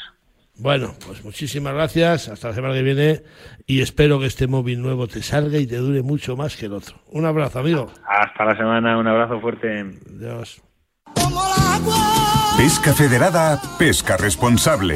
Bueno, pues muchísimas gracias. Hasta la semana que viene y espero que este móvil nuevo te salga y te dure mucho más que el otro. Un abrazo, amigo. Hasta la semana. Un abrazo fuerte. Adiós. Pesca Federada, pesca responsable.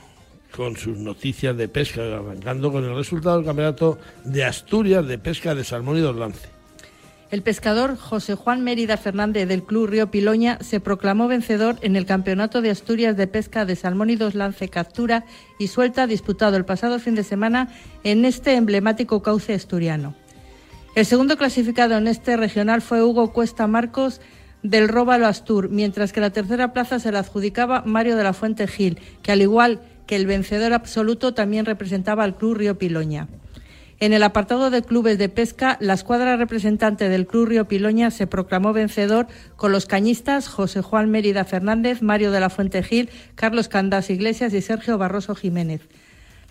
con sus noticias de pesca, arrancando con el resultado del campeonato de Asturias de pesca de salmón y lance. El pescador José Juan Mérida Fernández del Club Río Piloña se proclamó vencedor en el Campeonato de Asturias de Pesca de Salmón y Dos Lance Captura y Suelta disputado el pasado fin de semana en este emblemático cauce asturiano. El segundo clasificado en este regional fue Hugo Cuesta Marcos del Róbalo Astur, mientras que la tercera plaza se la adjudicaba Mario de la Fuente Gil, que al igual que el vencedor absoluto también representaba al Club Río Piloña. En el apartado de clubes de pesca, la escuadra representante del Club Río Piloña se proclamó vencedor con los cañistas José Juan Mérida Fernández, Mario de la Fuente Gil, Carlos Candás Iglesias y Sergio Barroso Jiménez.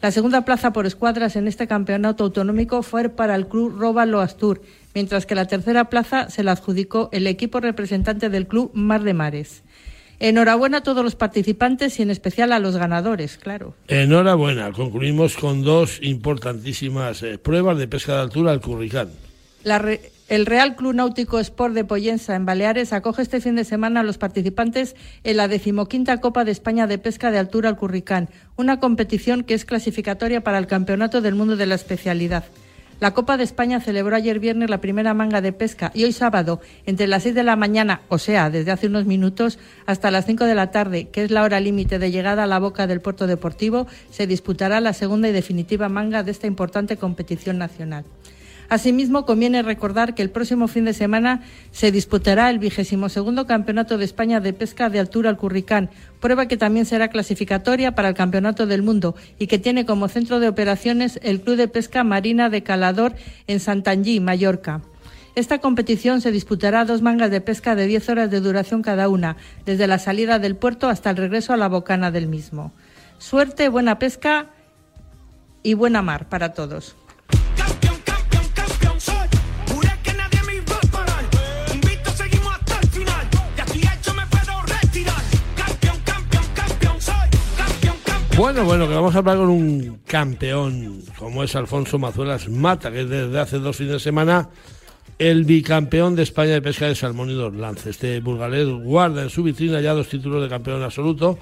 La segunda plaza por escuadras en este campeonato autonómico fue para el Club Róbalo Astur, mientras que la tercera plaza se la adjudicó el equipo representante del Club Mar de Mares. Enhorabuena a todos los participantes y en especial a los ganadores, claro. Enhorabuena. Concluimos con dos importantísimas eh, pruebas de pesca de altura al Curricán. el Real Club Náutico Sport de Poyensa en Baleares acoge este fin de semana a los participantes en la decimoquinta Copa de España de Pesca de Altura al Curricán, una competición que es clasificatoria para el Campeonato del Mundo de la especialidad. La Copa de España celebró ayer viernes la primera manga de pesca y hoy sábado, entre las 6 de la mañana, o sea, desde hace unos minutos, hasta las 5 de la tarde, que es la hora límite de llegada a la boca del puerto deportivo, se disputará la segunda y definitiva manga de esta importante competición nacional. Asimismo, conviene recordar que el próximo fin de semana se disputará el vigésimo segundo Campeonato de España de Pesca de Altura al Curricán, prueba que también será clasificatoria para el Campeonato del Mundo y que tiene como centro de operaciones el Club de Pesca Marina de Calador en Santangí, Mallorca. Esta competición se disputará dos mangas de pesca de 10 horas de duración cada una, desde la salida del puerto hasta el regreso a la bocana del mismo. Suerte, buena pesca y buena mar para todos. Bueno, bueno, que vamos a hablar con un campeón como es Alfonso Mazuelas Mata, que desde hace dos fines de semana el bicampeón de España de pesca de salmón y lances. Este burgalés guarda en su vitrina ya dos títulos de campeón absoluto,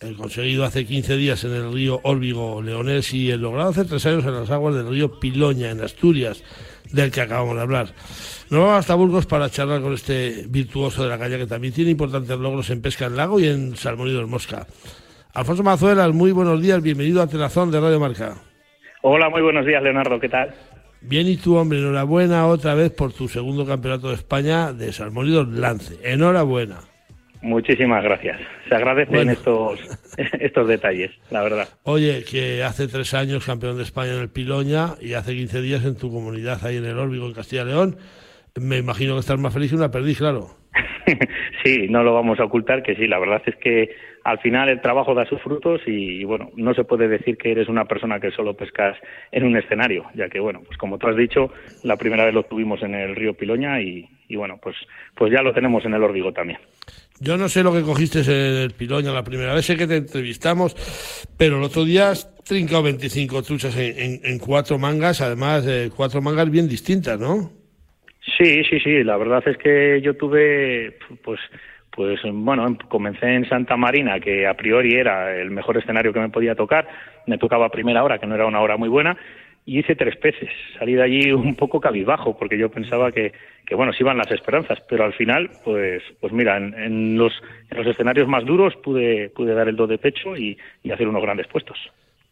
el conseguido hace 15 días en el río Órbigo Leonés y el logrado hace tres años en las aguas del río Piloña, en Asturias, del que acabamos de hablar. Nos vamos hasta Burgos para charlar con este virtuoso de la calle que también tiene importantes logros en pesca en lago y en salmón y mosca. Alfonso Mazuelas, muy buenos días, bienvenido a Telazón de Radio Marca. Hola, muy buenos días, Leonardo, ¿qué tal? Bien, y tú, hombre, enhorabuena otra vez por tu segundo campeonato de España de Salmónidos Lance. Enhorabuena. Muchísimas gracias. Se agradecen estos, estos detalles, la verdad. Oye, que hace tres años campeón de España en el Piloña y hace 15 días en tu comunidad ahí en el Órbigo, en Castilla y León. Me imagino que estás más feliz que una perdiz, claro. sí, no lo vamos a ocultar que sí. La verdad es que al final el trabajo da sus frutos y, bueno, no se puede decir que eres una persona que solo pescas en un escenario, ya que bueno, pues como tú has dicho, la primera vez lo tuvimos en el río Piloña y, bueno, pues, pues ya lo tenemos en el Órbigo también. Yo no sé lo que cogiste el Piloña la primera vez, sé que te entrevistamos, pero el otro día has trincado 25 truchas en, cuatro mangas, además de cuatro mangas bien distintas, ¿no? Sí, sí, sí, la verdad es que yo tuve, pues, pues bueno, comencé en Santa Marina, que a priori era el mejor escenario que me podía tocar. Me tocaba primera hora, que no era una hora muy buena, y hice tres peces. Salí de allí un poco cabizbajo, porque yo pensaba que, que bueno, se iban las esperanzas, pero al final, pues, pues mira, en, los, en los escenarios más duros pude, pude dar el do de pecho y hacer unos grandes puestos.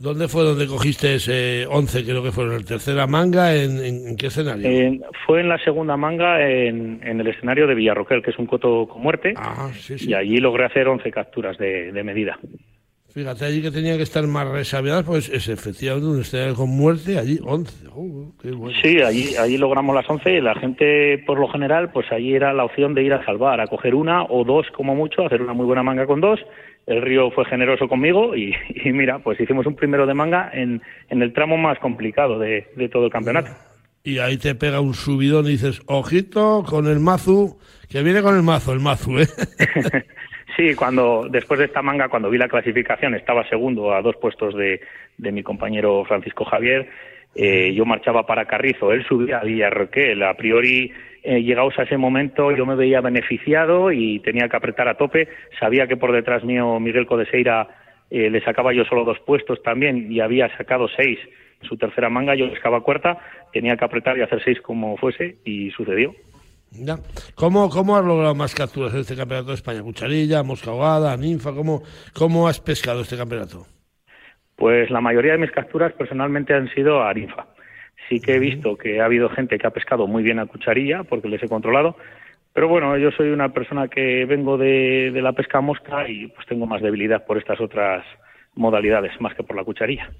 ¿Dónde fue donde cogiste ese 11, creo que fue en la tercera manga? ¿En, qué escenario? fue en la segunda manga, en, el escenario de Villarroquel, que es un coto con muerte. Ah, sí, sí. Y allí logré hacer 11 capturas de, medida. Fíjate, allí que tenía que estar más resabiadas, pues es efectivamente un escenario con muerte, allí 11. Uh, qué bueno. Sí, allí, allí logramos las 11 y la gente, por lo general, pues allí era la opción de ir a salvar, a coger una o dos como mucho, hacer una muy buena manga con dos el río fue generoso conmigo y, mira, pues hicimos un primero de manga en, en el tramo más complicado de, todo el campeonato. Y ahí te pega un subidón y dices, ojito con el mazu, que viene con el mazo, el mazu, ¿eh? sí, cuando después de esta manga, cuando vi la clasificación, estaba segundo a dos puestos de, de mi compañero Francisco Javier. Eh, yo marchaba para Carrizo, él subía a Villarroquel. A priori eh, llegados a ese momento yo me veía beneficiado y tenía que apretar a tope. Sabía que por detrás mío Miguel Codeseira eh, le sacaba yo solo dos puestos también y había sacado seis en su tercera manga, yo pescaba cuarta, tenía que apretar y hacer seis como fuese y sucedió. Ya. ¿Cómo, ¿Cómo has logrado más capturas en este campeonato de España? ¿Cucharilla, mosca ahogada, ninfa? ¿Cómo, ¿Cómo has pescado este campeonato? Pues la mayoría de mis capturas personalmente han sido a ninfa. Sí que he visto que ha habido gente que ha pescado muy bien a cucharilla porque les he controlado, pero bueno, yo soy una persona que vengo de, de la pesca mosca y pues tengo más debilidad por estas otras modalidades más que por la cucharilla.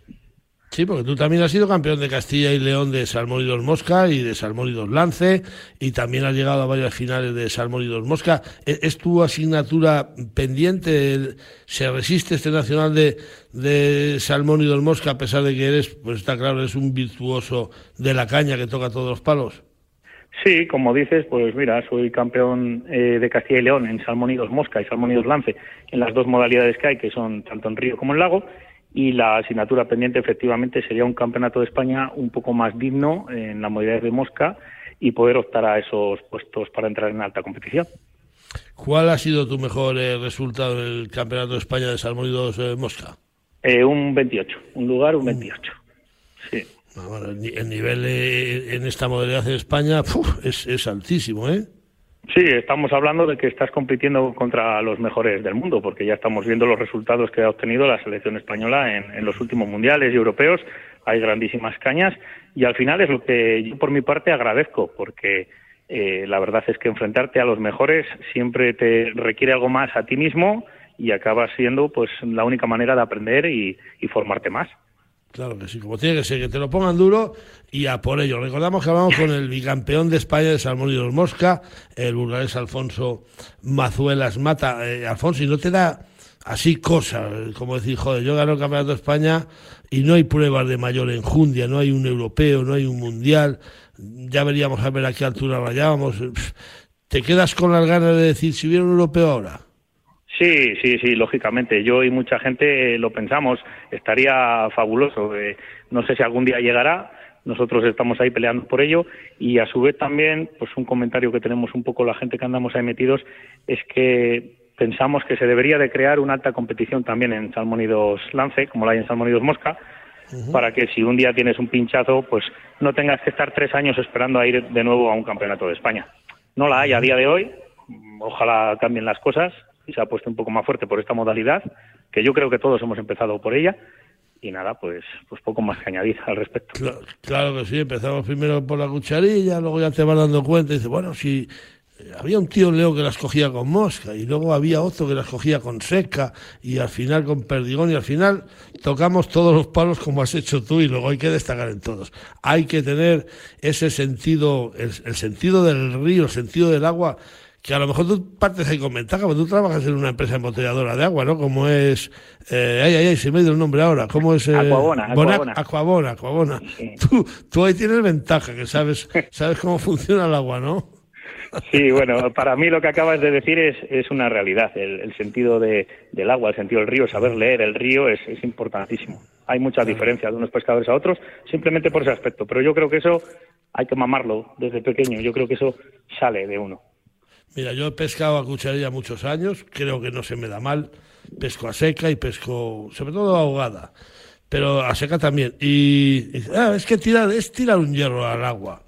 Sí, porque tú también has sido campeón de Castilla y León de Salmónidos Mosca y de Salmónidos Lance y también has llegado a varias finales de Salmónidos Mosca. ¿E-, ¿Es, tu asignatura pendiente? ¿Se resiste este nacional de, de Salmónidos Mosca a pesar de que eres, pues está claro, eres un virtuoso de la caña que toca todos los palos? Sí, como dices, pues mira, soy campeón eh, de Castilla y León en Salmónidos Mosca y Salmónidos Lance en las dos modalidades que hay, que son tanto en río como en lago y la asignatura pendiente efectivamente sería un campeonato de España un poco más digno en la modalidad de mosca y poder optar a esos puestos para entrar en alta competición. ¿Cuál ha sido tu mejor eh, resultado en el Campeonato de España de Salmónidos eh, Mosca? Eh, un 28, un lugar, un 28. Sí. Ah, bueno, el, nivel eh, en esta modalidad en España es, es altísimo, ¿eh? Sí, estamos hablando de que estás compitiendo contra los mejores del mundo, porque ya estamos viendo los resultados que ha obtenido la selección española en, los últimos mundiales y europeos. Hay grandísimas cañas y al final es lo que yo por mi parte agradezco, porque eh, la verdad es que enfrentarte a los mejores siempre te requiere algo más a ti mismo y acabas siendo pues la única manera de aprender y formarte más. Claro que sí, como tiene que ser, que te lo pongan duro y a por ello. Recordamos que hablamos con el bicampeón de España de Salmón y dos Mosca, el burgalés Alfonso Mazuelas Mata. Eh, Alfonso, y no te da así cosas, como decir, joder, yo gano el campeonato de España y no hay pruebas de mayor enjundia, no hay un europeo, no hay un mundial, ya veríamos a ver a qué altura rayábamos. ¿Te quedas con las ganas de decir si hubiera un europeo ahora? Sí, sí, sí, lógicamente. Yo y mucha gente lo pensamos. Estaría fabuloso. Eh, no sé si algún día llegará. Nosotros estamos ahí peleando por ello y a su vez también, pues un comentario que tenemos un poco la gente que andamos ahí metidos es que pensamos que se debería de crear una alta competición también en salmónidos lance, como la hay en salmónidos mosca, para que si un día tienes un pinchazo, pues no tengas que estar tres años esperando a ir de nuevo a un campeonato de España. No la hay a día de hoy. Ojalá cambien las cosas se ha puesto un poco más fuerte por esta modalidad, que yo creo que todos hemos empezado por ella. Y nada, pues, pues poco más que añadir al respecto. Claro, que sí, empezamos primero por la cucharilla, luego ya te vas dando cuenta y dices, bueno, si eh, había un tío Leo que las cogía con mosca y luego había otro que las cogía con seca y al final con perdigón y al final tocamos todos los palos como has hecho tú y luego hay que destacar en todos. Hay que tener ese sentido, el sentido del río, el sentido del agua que a lo mejor tú partes ahí con ventaja, porque tú trabajas en una empresa embotelladora de agua, ¿no? Como es, eh, ay, ay, ay, se me ha ido el nombre ahora, ¿cómo es? Eh, Aquabona, Aquabona. Aquabona, Tú, tú ahí tienes ventaja, que sabes, sabes cómo funciona el agua, ¿no? Sí, bueno, para mí lo que acabas de decir es, es una realidad. El, sentido de, del agua, el sentido del río, saber leer el río es, es importantísimo. Hay mucha diferencia de unos pescadores a otros, simplemente por ese aspecto. Pero yo creo que eso hay que mamarlo desde pequeño. Yo creo que eso sale de uno. Mira, yo he pescado a cucharilla muchos años, creo que no se me da mal. Pesco a seca y pesco, sobre todo ahogada, pero a seca también. Y, ah, es que tirar, es tirar un hierro al agua.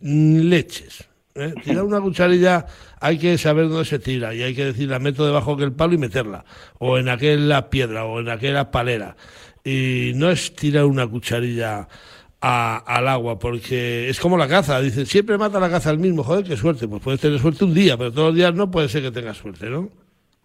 Mm, leches. ¿eh? Tirar una cucharilla hay que saber dónde se tira y hay que decir la meto debajo del palo y meterla. O en aquella piedra o en aquella palera. Y no es tirar una cucharilla al agua, porque es como la caza, dicen, siempre mata la caza el mismo, joder, qué suerte, pues puedes tener suerte un día, pero todos los días no puede ser que tengas suerte, ¿no?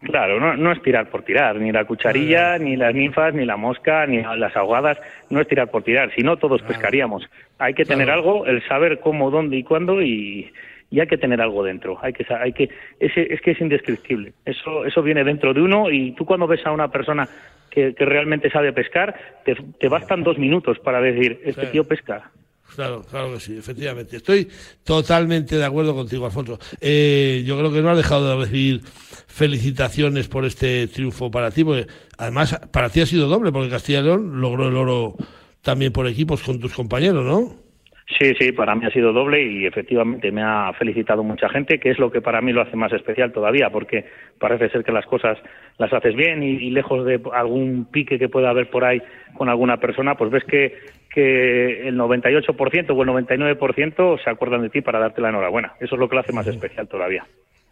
Claro, no, no es tirar por tirar, ni la cucharilla, ni las ninfas, ni la mosca, ni las ahogadas, no es tirar por tirar, si no todos pescaríamos. Hay que tener algo, el saber cómo, dónde y cuándo y, y hay que tener algo dentro. Hay que, hay que, ese, es que es indescriptible. Eso, eso viene dentro de uno y tú cuando ves a una persona que, realmente sabe pescar, te, bastan dos minutos para decir, este tío pesca. Claro, claro que sí, efectivamente. Estoy totalmente de acuerdo contigo, Alfonso. Eh, yo creo que no has dejado de recibir felicitaciones por este triunfo para ti, porque además para ti ha sido doble, porque Castilla y León logró el oro también por equipos con tus compañeros, ¿no? Sí, sí, para mí ha sido doble y efectivamente me ha felicitado mucha gente, que es lo que para mí lo hace más especial todavía, porque parece ser que las cosas las haces bien y, lejos de algún pique que pueda haber por ahí con alguna persona, pues ves que, que el 98% o el 99% se acuerdan de ti para darte la enhorabuena. Eso es lo que lo hace más especial todavía.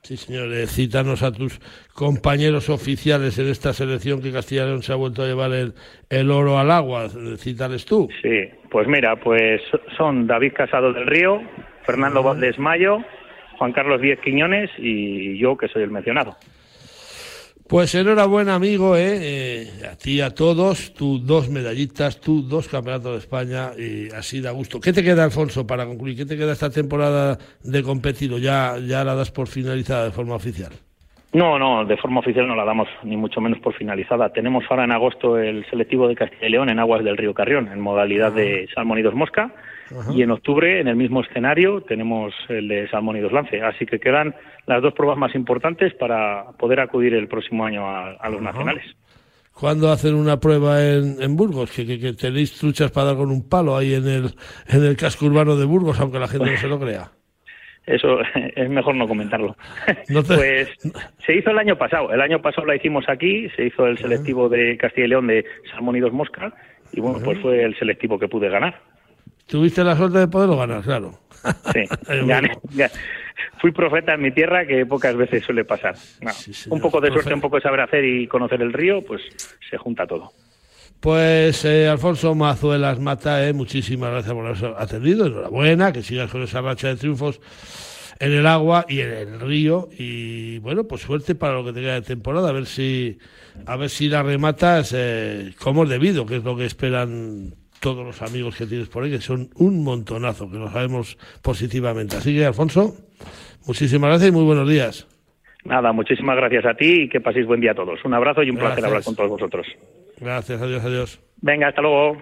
Sí, señor. Eh, cítanos a tus compañeros oficiales en esta selección que Castilla León se ha vuelto a llevar el, oro al agua. Cítales tú. Sí, pues mira, pues son David Casado del Río, Fernando Valdés Mayo, Juan Carlos Díez Quiñones y yo, que soy el mencionado. Pues enhorabuena, amigo, ¿eh? ¿eh? a ti, a todos, tú dos medallitas, tú dos campeonatos de España y así da gusto. ¿Qué te queda, Alfonso, para concluir? ¿Qué te queda esta temporada de competido? ¿Ya, ya la das por finalizada de forma oficial? No, no, de forma oficial no la damos ni mucho menos por finalizada. Tenemos ahora en agosto el selectivo de Castilla y León en aguas del río Carrión, en modalidad de salmónidos mosca. Y en octubre, en el mismo escenario, tenemos el de salmónidos lance. Así que quedan las dos pruebas más importantes para poder acudir el próximo año a, los nacionales. ¿Cuándo hacen una prueba en, Burgos? Que, que, tenéis truchas para dar con un palo ahí en el, en el casco urbano de Burgos, aunque la gente no se lo crea. Eso es mejor no comentarlo. Pues se hizo el año pasado. El año pasado la hicimos aquí, se hizo el selectivo de Castilla y León de Salmónidos Mosca y bueno, pues fue el selectivo que pude ganar. Tuviste la suerte de poderlo ganar, claro. Sí, Fui profeta en mi tierra, que pocas veces suele pasar. un poco de suerte, un poco de saber hacer y conocer el río, pues se junta todo. Pues eh, Alfonso Mazuelas Mata, eh, muchísimas gracias por haber atendido. Enhorabuena, que sigas con esa racha de triunfos en el agua y en el río. Y bueno, pues suerte para lo que te queda de temporada, a ver si, a ver si la rematas eh, como es debido, que es lo que esperan todos los amigos que tienes por ahí, que son un montonazo, que lo sabemos positivamente. Así que, Alfonso, muchísimas gracias y muy buenos días. Nada, muchísimas gracias a ti y que paséis buen día a todos. Un abrazo y un placer hablar con todos vosotros. Gracias, adiós, adiós. Venga, hasta luego.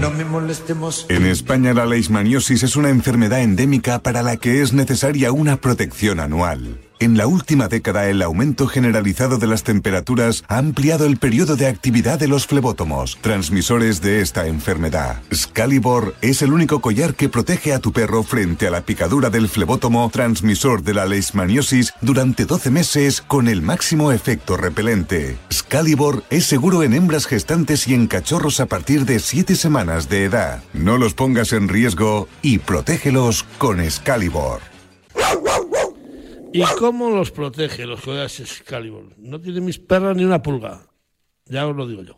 No me molestemos. En España la leishmaniosis es una enfermedad endémica para la que es necesaria una protección anual. En la última década, el aumento generalizado de las temperaturas ha ampliado el periodo de actividad de los flebótomos, transmisores de esta enfermedad. Scalibor es el único collar que protege a tu perro frente a la picadura del flebótomo, transmisor de la leishmaniosis, durante 12 meses con el máximo efecto repelente. Scalibor es seguro en hembras gestantes y en cachorros a partir de 7 semanas de edad. No los pongas en riesgo y protégelos con Scalibor. ¿Y cómo los protege los collares Excalibur? No tiene mis perros ni una pulga. Ya os lo digo yo.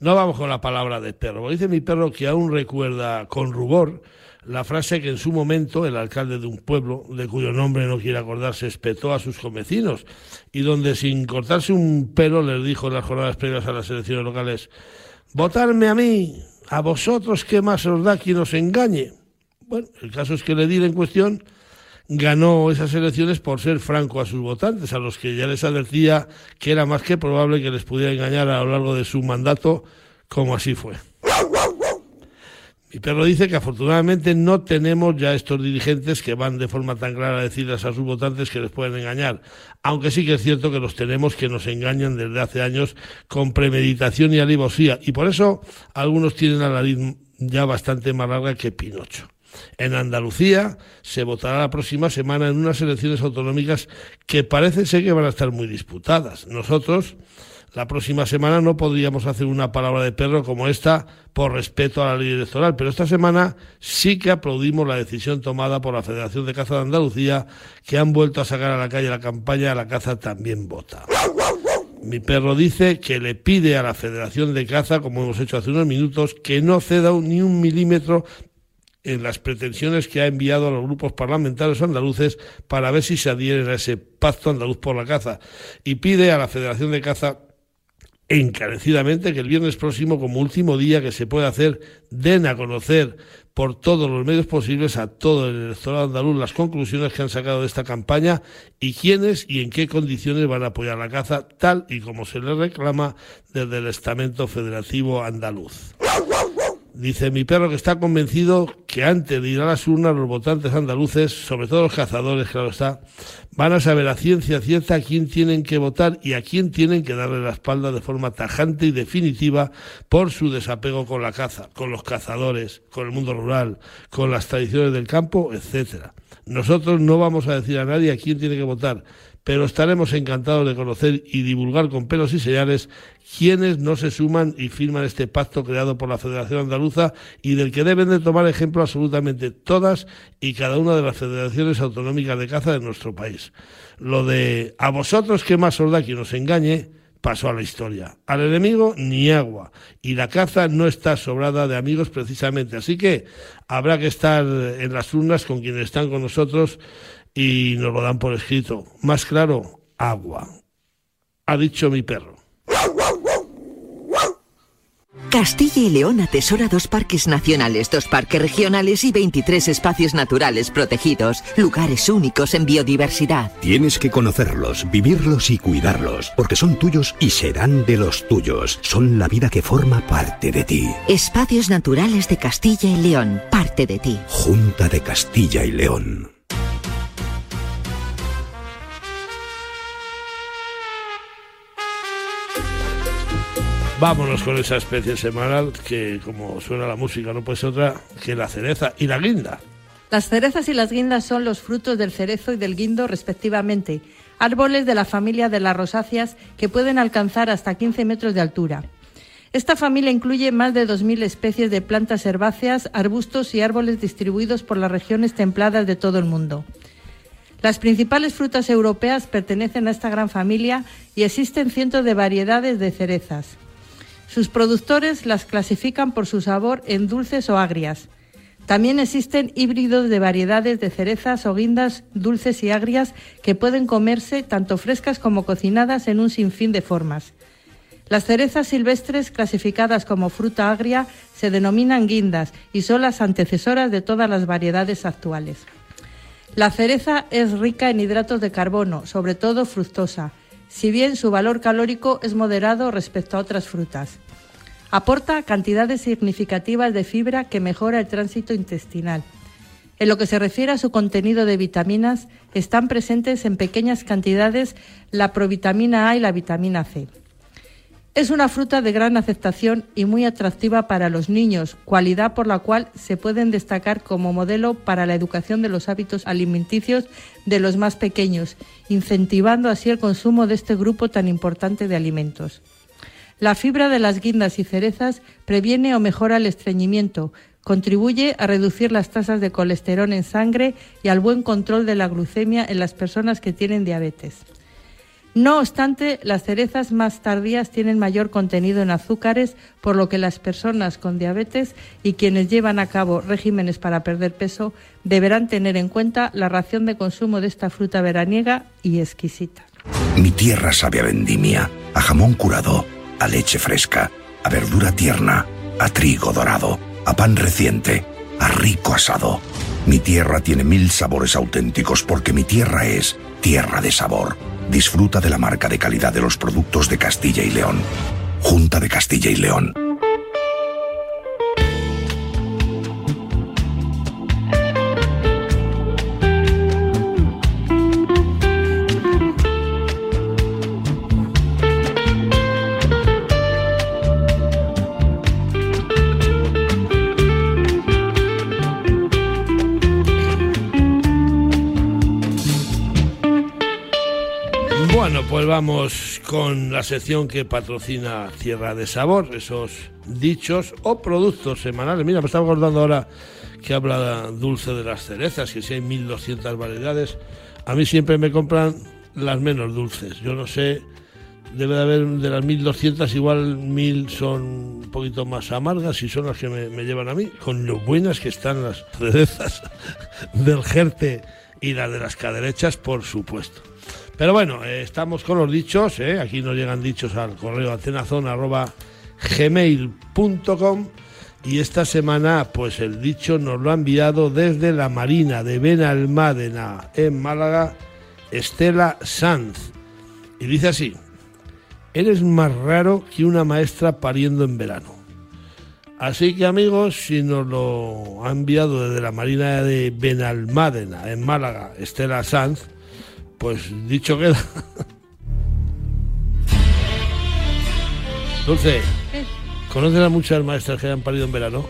No vamos con la palabra de perro. Dice mi perro que aún recuerda con rubor la frase que en su momento el alcalde de un pueblo, de cuyo nombre no quiere acordarse, espetó a sus convecinos y donde sin cortarse un pelo les dijo en las jornadas previas a las elecciones locales, votarme a mí, a vosotros, ¿qué más os da quien os engañe? Bueno, el caso es que le di en cuestión ganó esas elecciones por ser franco a sus votantes, a los que ya les advertía que era más que probable que les pudiera engañar a lo largo de su mandato, como así fue. Mi perro dice que afortunadamente no tenemos ya estos dirigentes que van de forma tan clara a decirles a sus votantes que les pueden engañar, aunque sí que es cierto que los tenemos que nos engañan desde hace años con premeditación y alivosía, y por eso algunos tienen la nariz ya bastante más larga que Pinocho. En Andalucía se votará la próxima semana en unas elecciones autonómicas que parece ser que van a estar muy disputadas. Nosotros, la próxima semana no podríamos hacer una palabra de perro como esta por respeto a la ley electoral, pero esta semana sí que aplaudimos la decisión tomada por la Federación de Caza de Andalucía, que han vuelto a sacar a la calle la campaña La caza también vota. Mi perro dice que le pide a la Federación de Caza, como hemos hecho hace unos minutos, que no ceda ni un milímetro en las pretensiones que ha enviado a los grupos parlamentarios andaluces para ver si se adhieren a ese pacto andaluz por la caza y pide a la Federación de Caza encarecidamente que el viernes próximo, como último día que se puede hacer, den a conocer por todos los medios posibles a todo el electorado andaluz las conclusiones que han sacado de esta campaña y quiénes y en qué condiciones van a apoyar la caza, tal y como se le reclama desde el estamento federativo andaluz. Dice mi perro que está convencido que antes de ir a las urnas los votantes andaluces, sobre todo los cazadores, claro está, van a saber a ciencia cierta a quién tienen que votar y a quién tienen que darle la espalda de forma tajante y definitiva por su desapego con la caza, con los cazadores, con el mundo rural, con las tradiciones del campo, etcétera. Nosotros no vamos a decir a nadie a quién tiene que votar, pero estaremos encantados de conocer y divulgar con pelos y señales quienes no se suman y firman este pacto creado por la Federación Andaluza y del que deben de tomar ejemplo absolutamente todas y cada una de las federaciones autonómicas de caza de nuestro país. Lo de a vosotros que más os da quien os engañe pasó a la historia. Al enemigo ni agua. Y la caza no está sobrada de amigos precisamente. Así que habrá que estar en las urnas con quienes están con nosotros y nos lo dan por escrito. Más claro, agua. Ha dicho mi perro. Castilla y León atesora dos parques nacionales, dos parques regionales y 23 espacios naturales protegidos, lugares únicos en biodiversidad. Tienes que conocerlos, vivirlos y cuidarlos, porque son tuyos y serán de los tuyos. Son la vida que forma parte de ti. Espacios naturales de Castilla y León, parte de ti. Junta de Castilla y León. Vámonos con esa especie semanal que, como suena la música, no puede ser otra que la cereza y la guinda. Las cerezas y las guindas son los frutos del cerezo y del guindo, respectivamente, árboles de la familia de las rosáceas que pueden alcanzar hasta 15 metros de altura. Esta familia incluye más de 2.000 especies de plantas herbáceas, arbustos y árboles distribuidos por las regiones templadas de todo el mundo. Las principales frutas europeas pertenecen a esta gran familia y existen cientos de variedades de cerezas. Sus productores las clasifican por su sabor en dulces o agrias. También existen híbridos de variedades de cerezas o guindas dulces y agrias que pueden comerse tanto frescas como cocinadas en un sinfín de formas. Las cerezas silvestres clasificadas como fruta agria se denominan guindas y son las antecesoras de todas las variedades actuales. La cereza es rica en hidratos de carbono, sobre todo fructosa, si bien su valor calórico es moderado respecto a otras frutas. Aporta cantidades significativas de fibra que mejora el tránsito intestinal. En lo que se refiere a su contenido de vitaminas, están presentes en pequeñas cantidades la provitamina A y la vitamina C. Es una fruta de gran aceptación y muy atractiva para los niños, cualidad por la cual se pueden destacar como modelo para la educación de los hábitos alimenticios de los más pequeños, incentivando así el consumo de este grupo tan importante de alimentos. La fibra de las guindas y cerezas previene o mejora el estreñimiento, contribuye a reducir las tasas de colesterol en sangre y al buen control de la glucemia en las personas que tienen diabetes. No obstante, las cerezas más tardías tienen mayor contenido en azúcares, por lo que las personas con diabetes y quienes llevan a cabo regímenes para perder peso deberán tener en cuenta la ración de consumo de esta fruta veraniega y exquisita. Mi tierra sabe a vendimia, a jamón curado a leche fresca, a verdura tierna, a trigo dorado, a pan reciente, a rico asado. Mi tierra tiene mil sabores auténticos porque mi tierra es tierra de sabor. Disfruta de la marca de calidad de los productos de Castilla y León. Junta de Castilla y León. Vamos con la sección que patrocina Tierra de Sabor, esos dichos o productos semanales. Mira, me estaba acordando ahora que habla Dulce de las cerezas, que si hay 1200 variedades. A mí siempre me compran las menos dulces. Yo no sé, debe de haber de las 1200, igual 1000 son un poquito más amargas y son las que me, me llevan a mí, con lo buenas que están las cerezas del Jerte y las de las caderechas, por supuesto. Pero bueno, eh, estamos con los dichos, eh, aquí nos llegan dichos al correo atenazón.gmail.com y esta semana pues el dicho nos lo ha enviado desde la Marina de Benalmádena en Málaga, Estela Sanz. Y dice así, eres más raro que una maestra pariendo en verano. Así que amigos, si nos lo ha enviado desde la Marina de Benalmádena, en Málaga, Estela Sanz, pues dicho queda. Dulce, ¿conoces a muchas maestras que han parido en verano?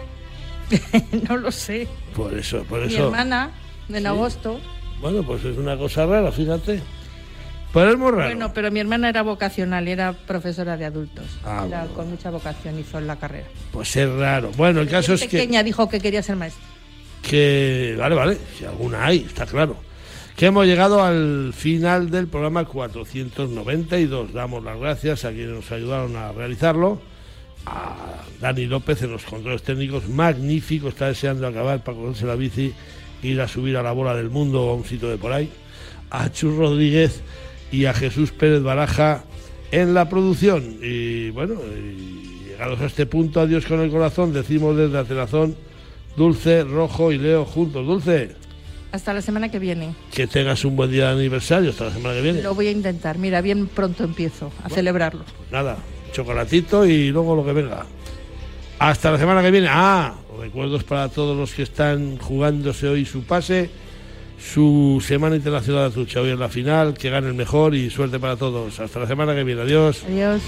no lo sé. Por eso, por Mi eso. hermana, en agosto. Bueno, pues es una cosa rara, fíjate. Pero es muy raro. Bueno, pero mi hermana era vocacional, era profesora de adultos. Ah, Era bueno. con mucha vocación hizo la carrera. Pues es raro. Bueno, el caso es que, pequeña dijo que quería ser maestra. que. Vale, vale, si alguna hay, está claro. Que hemos llegado al final del programa 492. Damos las gracias a quienes nos ayudaron a realizarlo. A Dani López en los controles técnicos, magnífico, está deseando acabar para cogerse la bici, ir a subir a la bola del mundo o a un sitio de por ahí. A Chus Rodríguez y a Jesús Pérez Baraja en la producción. Y bueno, llegados a este punto, adiós con el corazón, decimos desde Atenazón, Dulce, Rojo y Leo juntos. Dulce, Hasta la semana que viene. que tengas un buen día de aniversario hasta la semana que viene. Lo voy a intentar. Mira, bien pronto empiezo a celebrarlo. Nada, chocolatito y luego lo que venga. Hasta la semana que viene. Ah, recuerdos para todos los que están jugándose hoy su pase, su Semana Internacional de Trucha. Hoy en la final, que gane el mejor y suerte para todos. Hasta la semana que viene. Adiós. Adiós.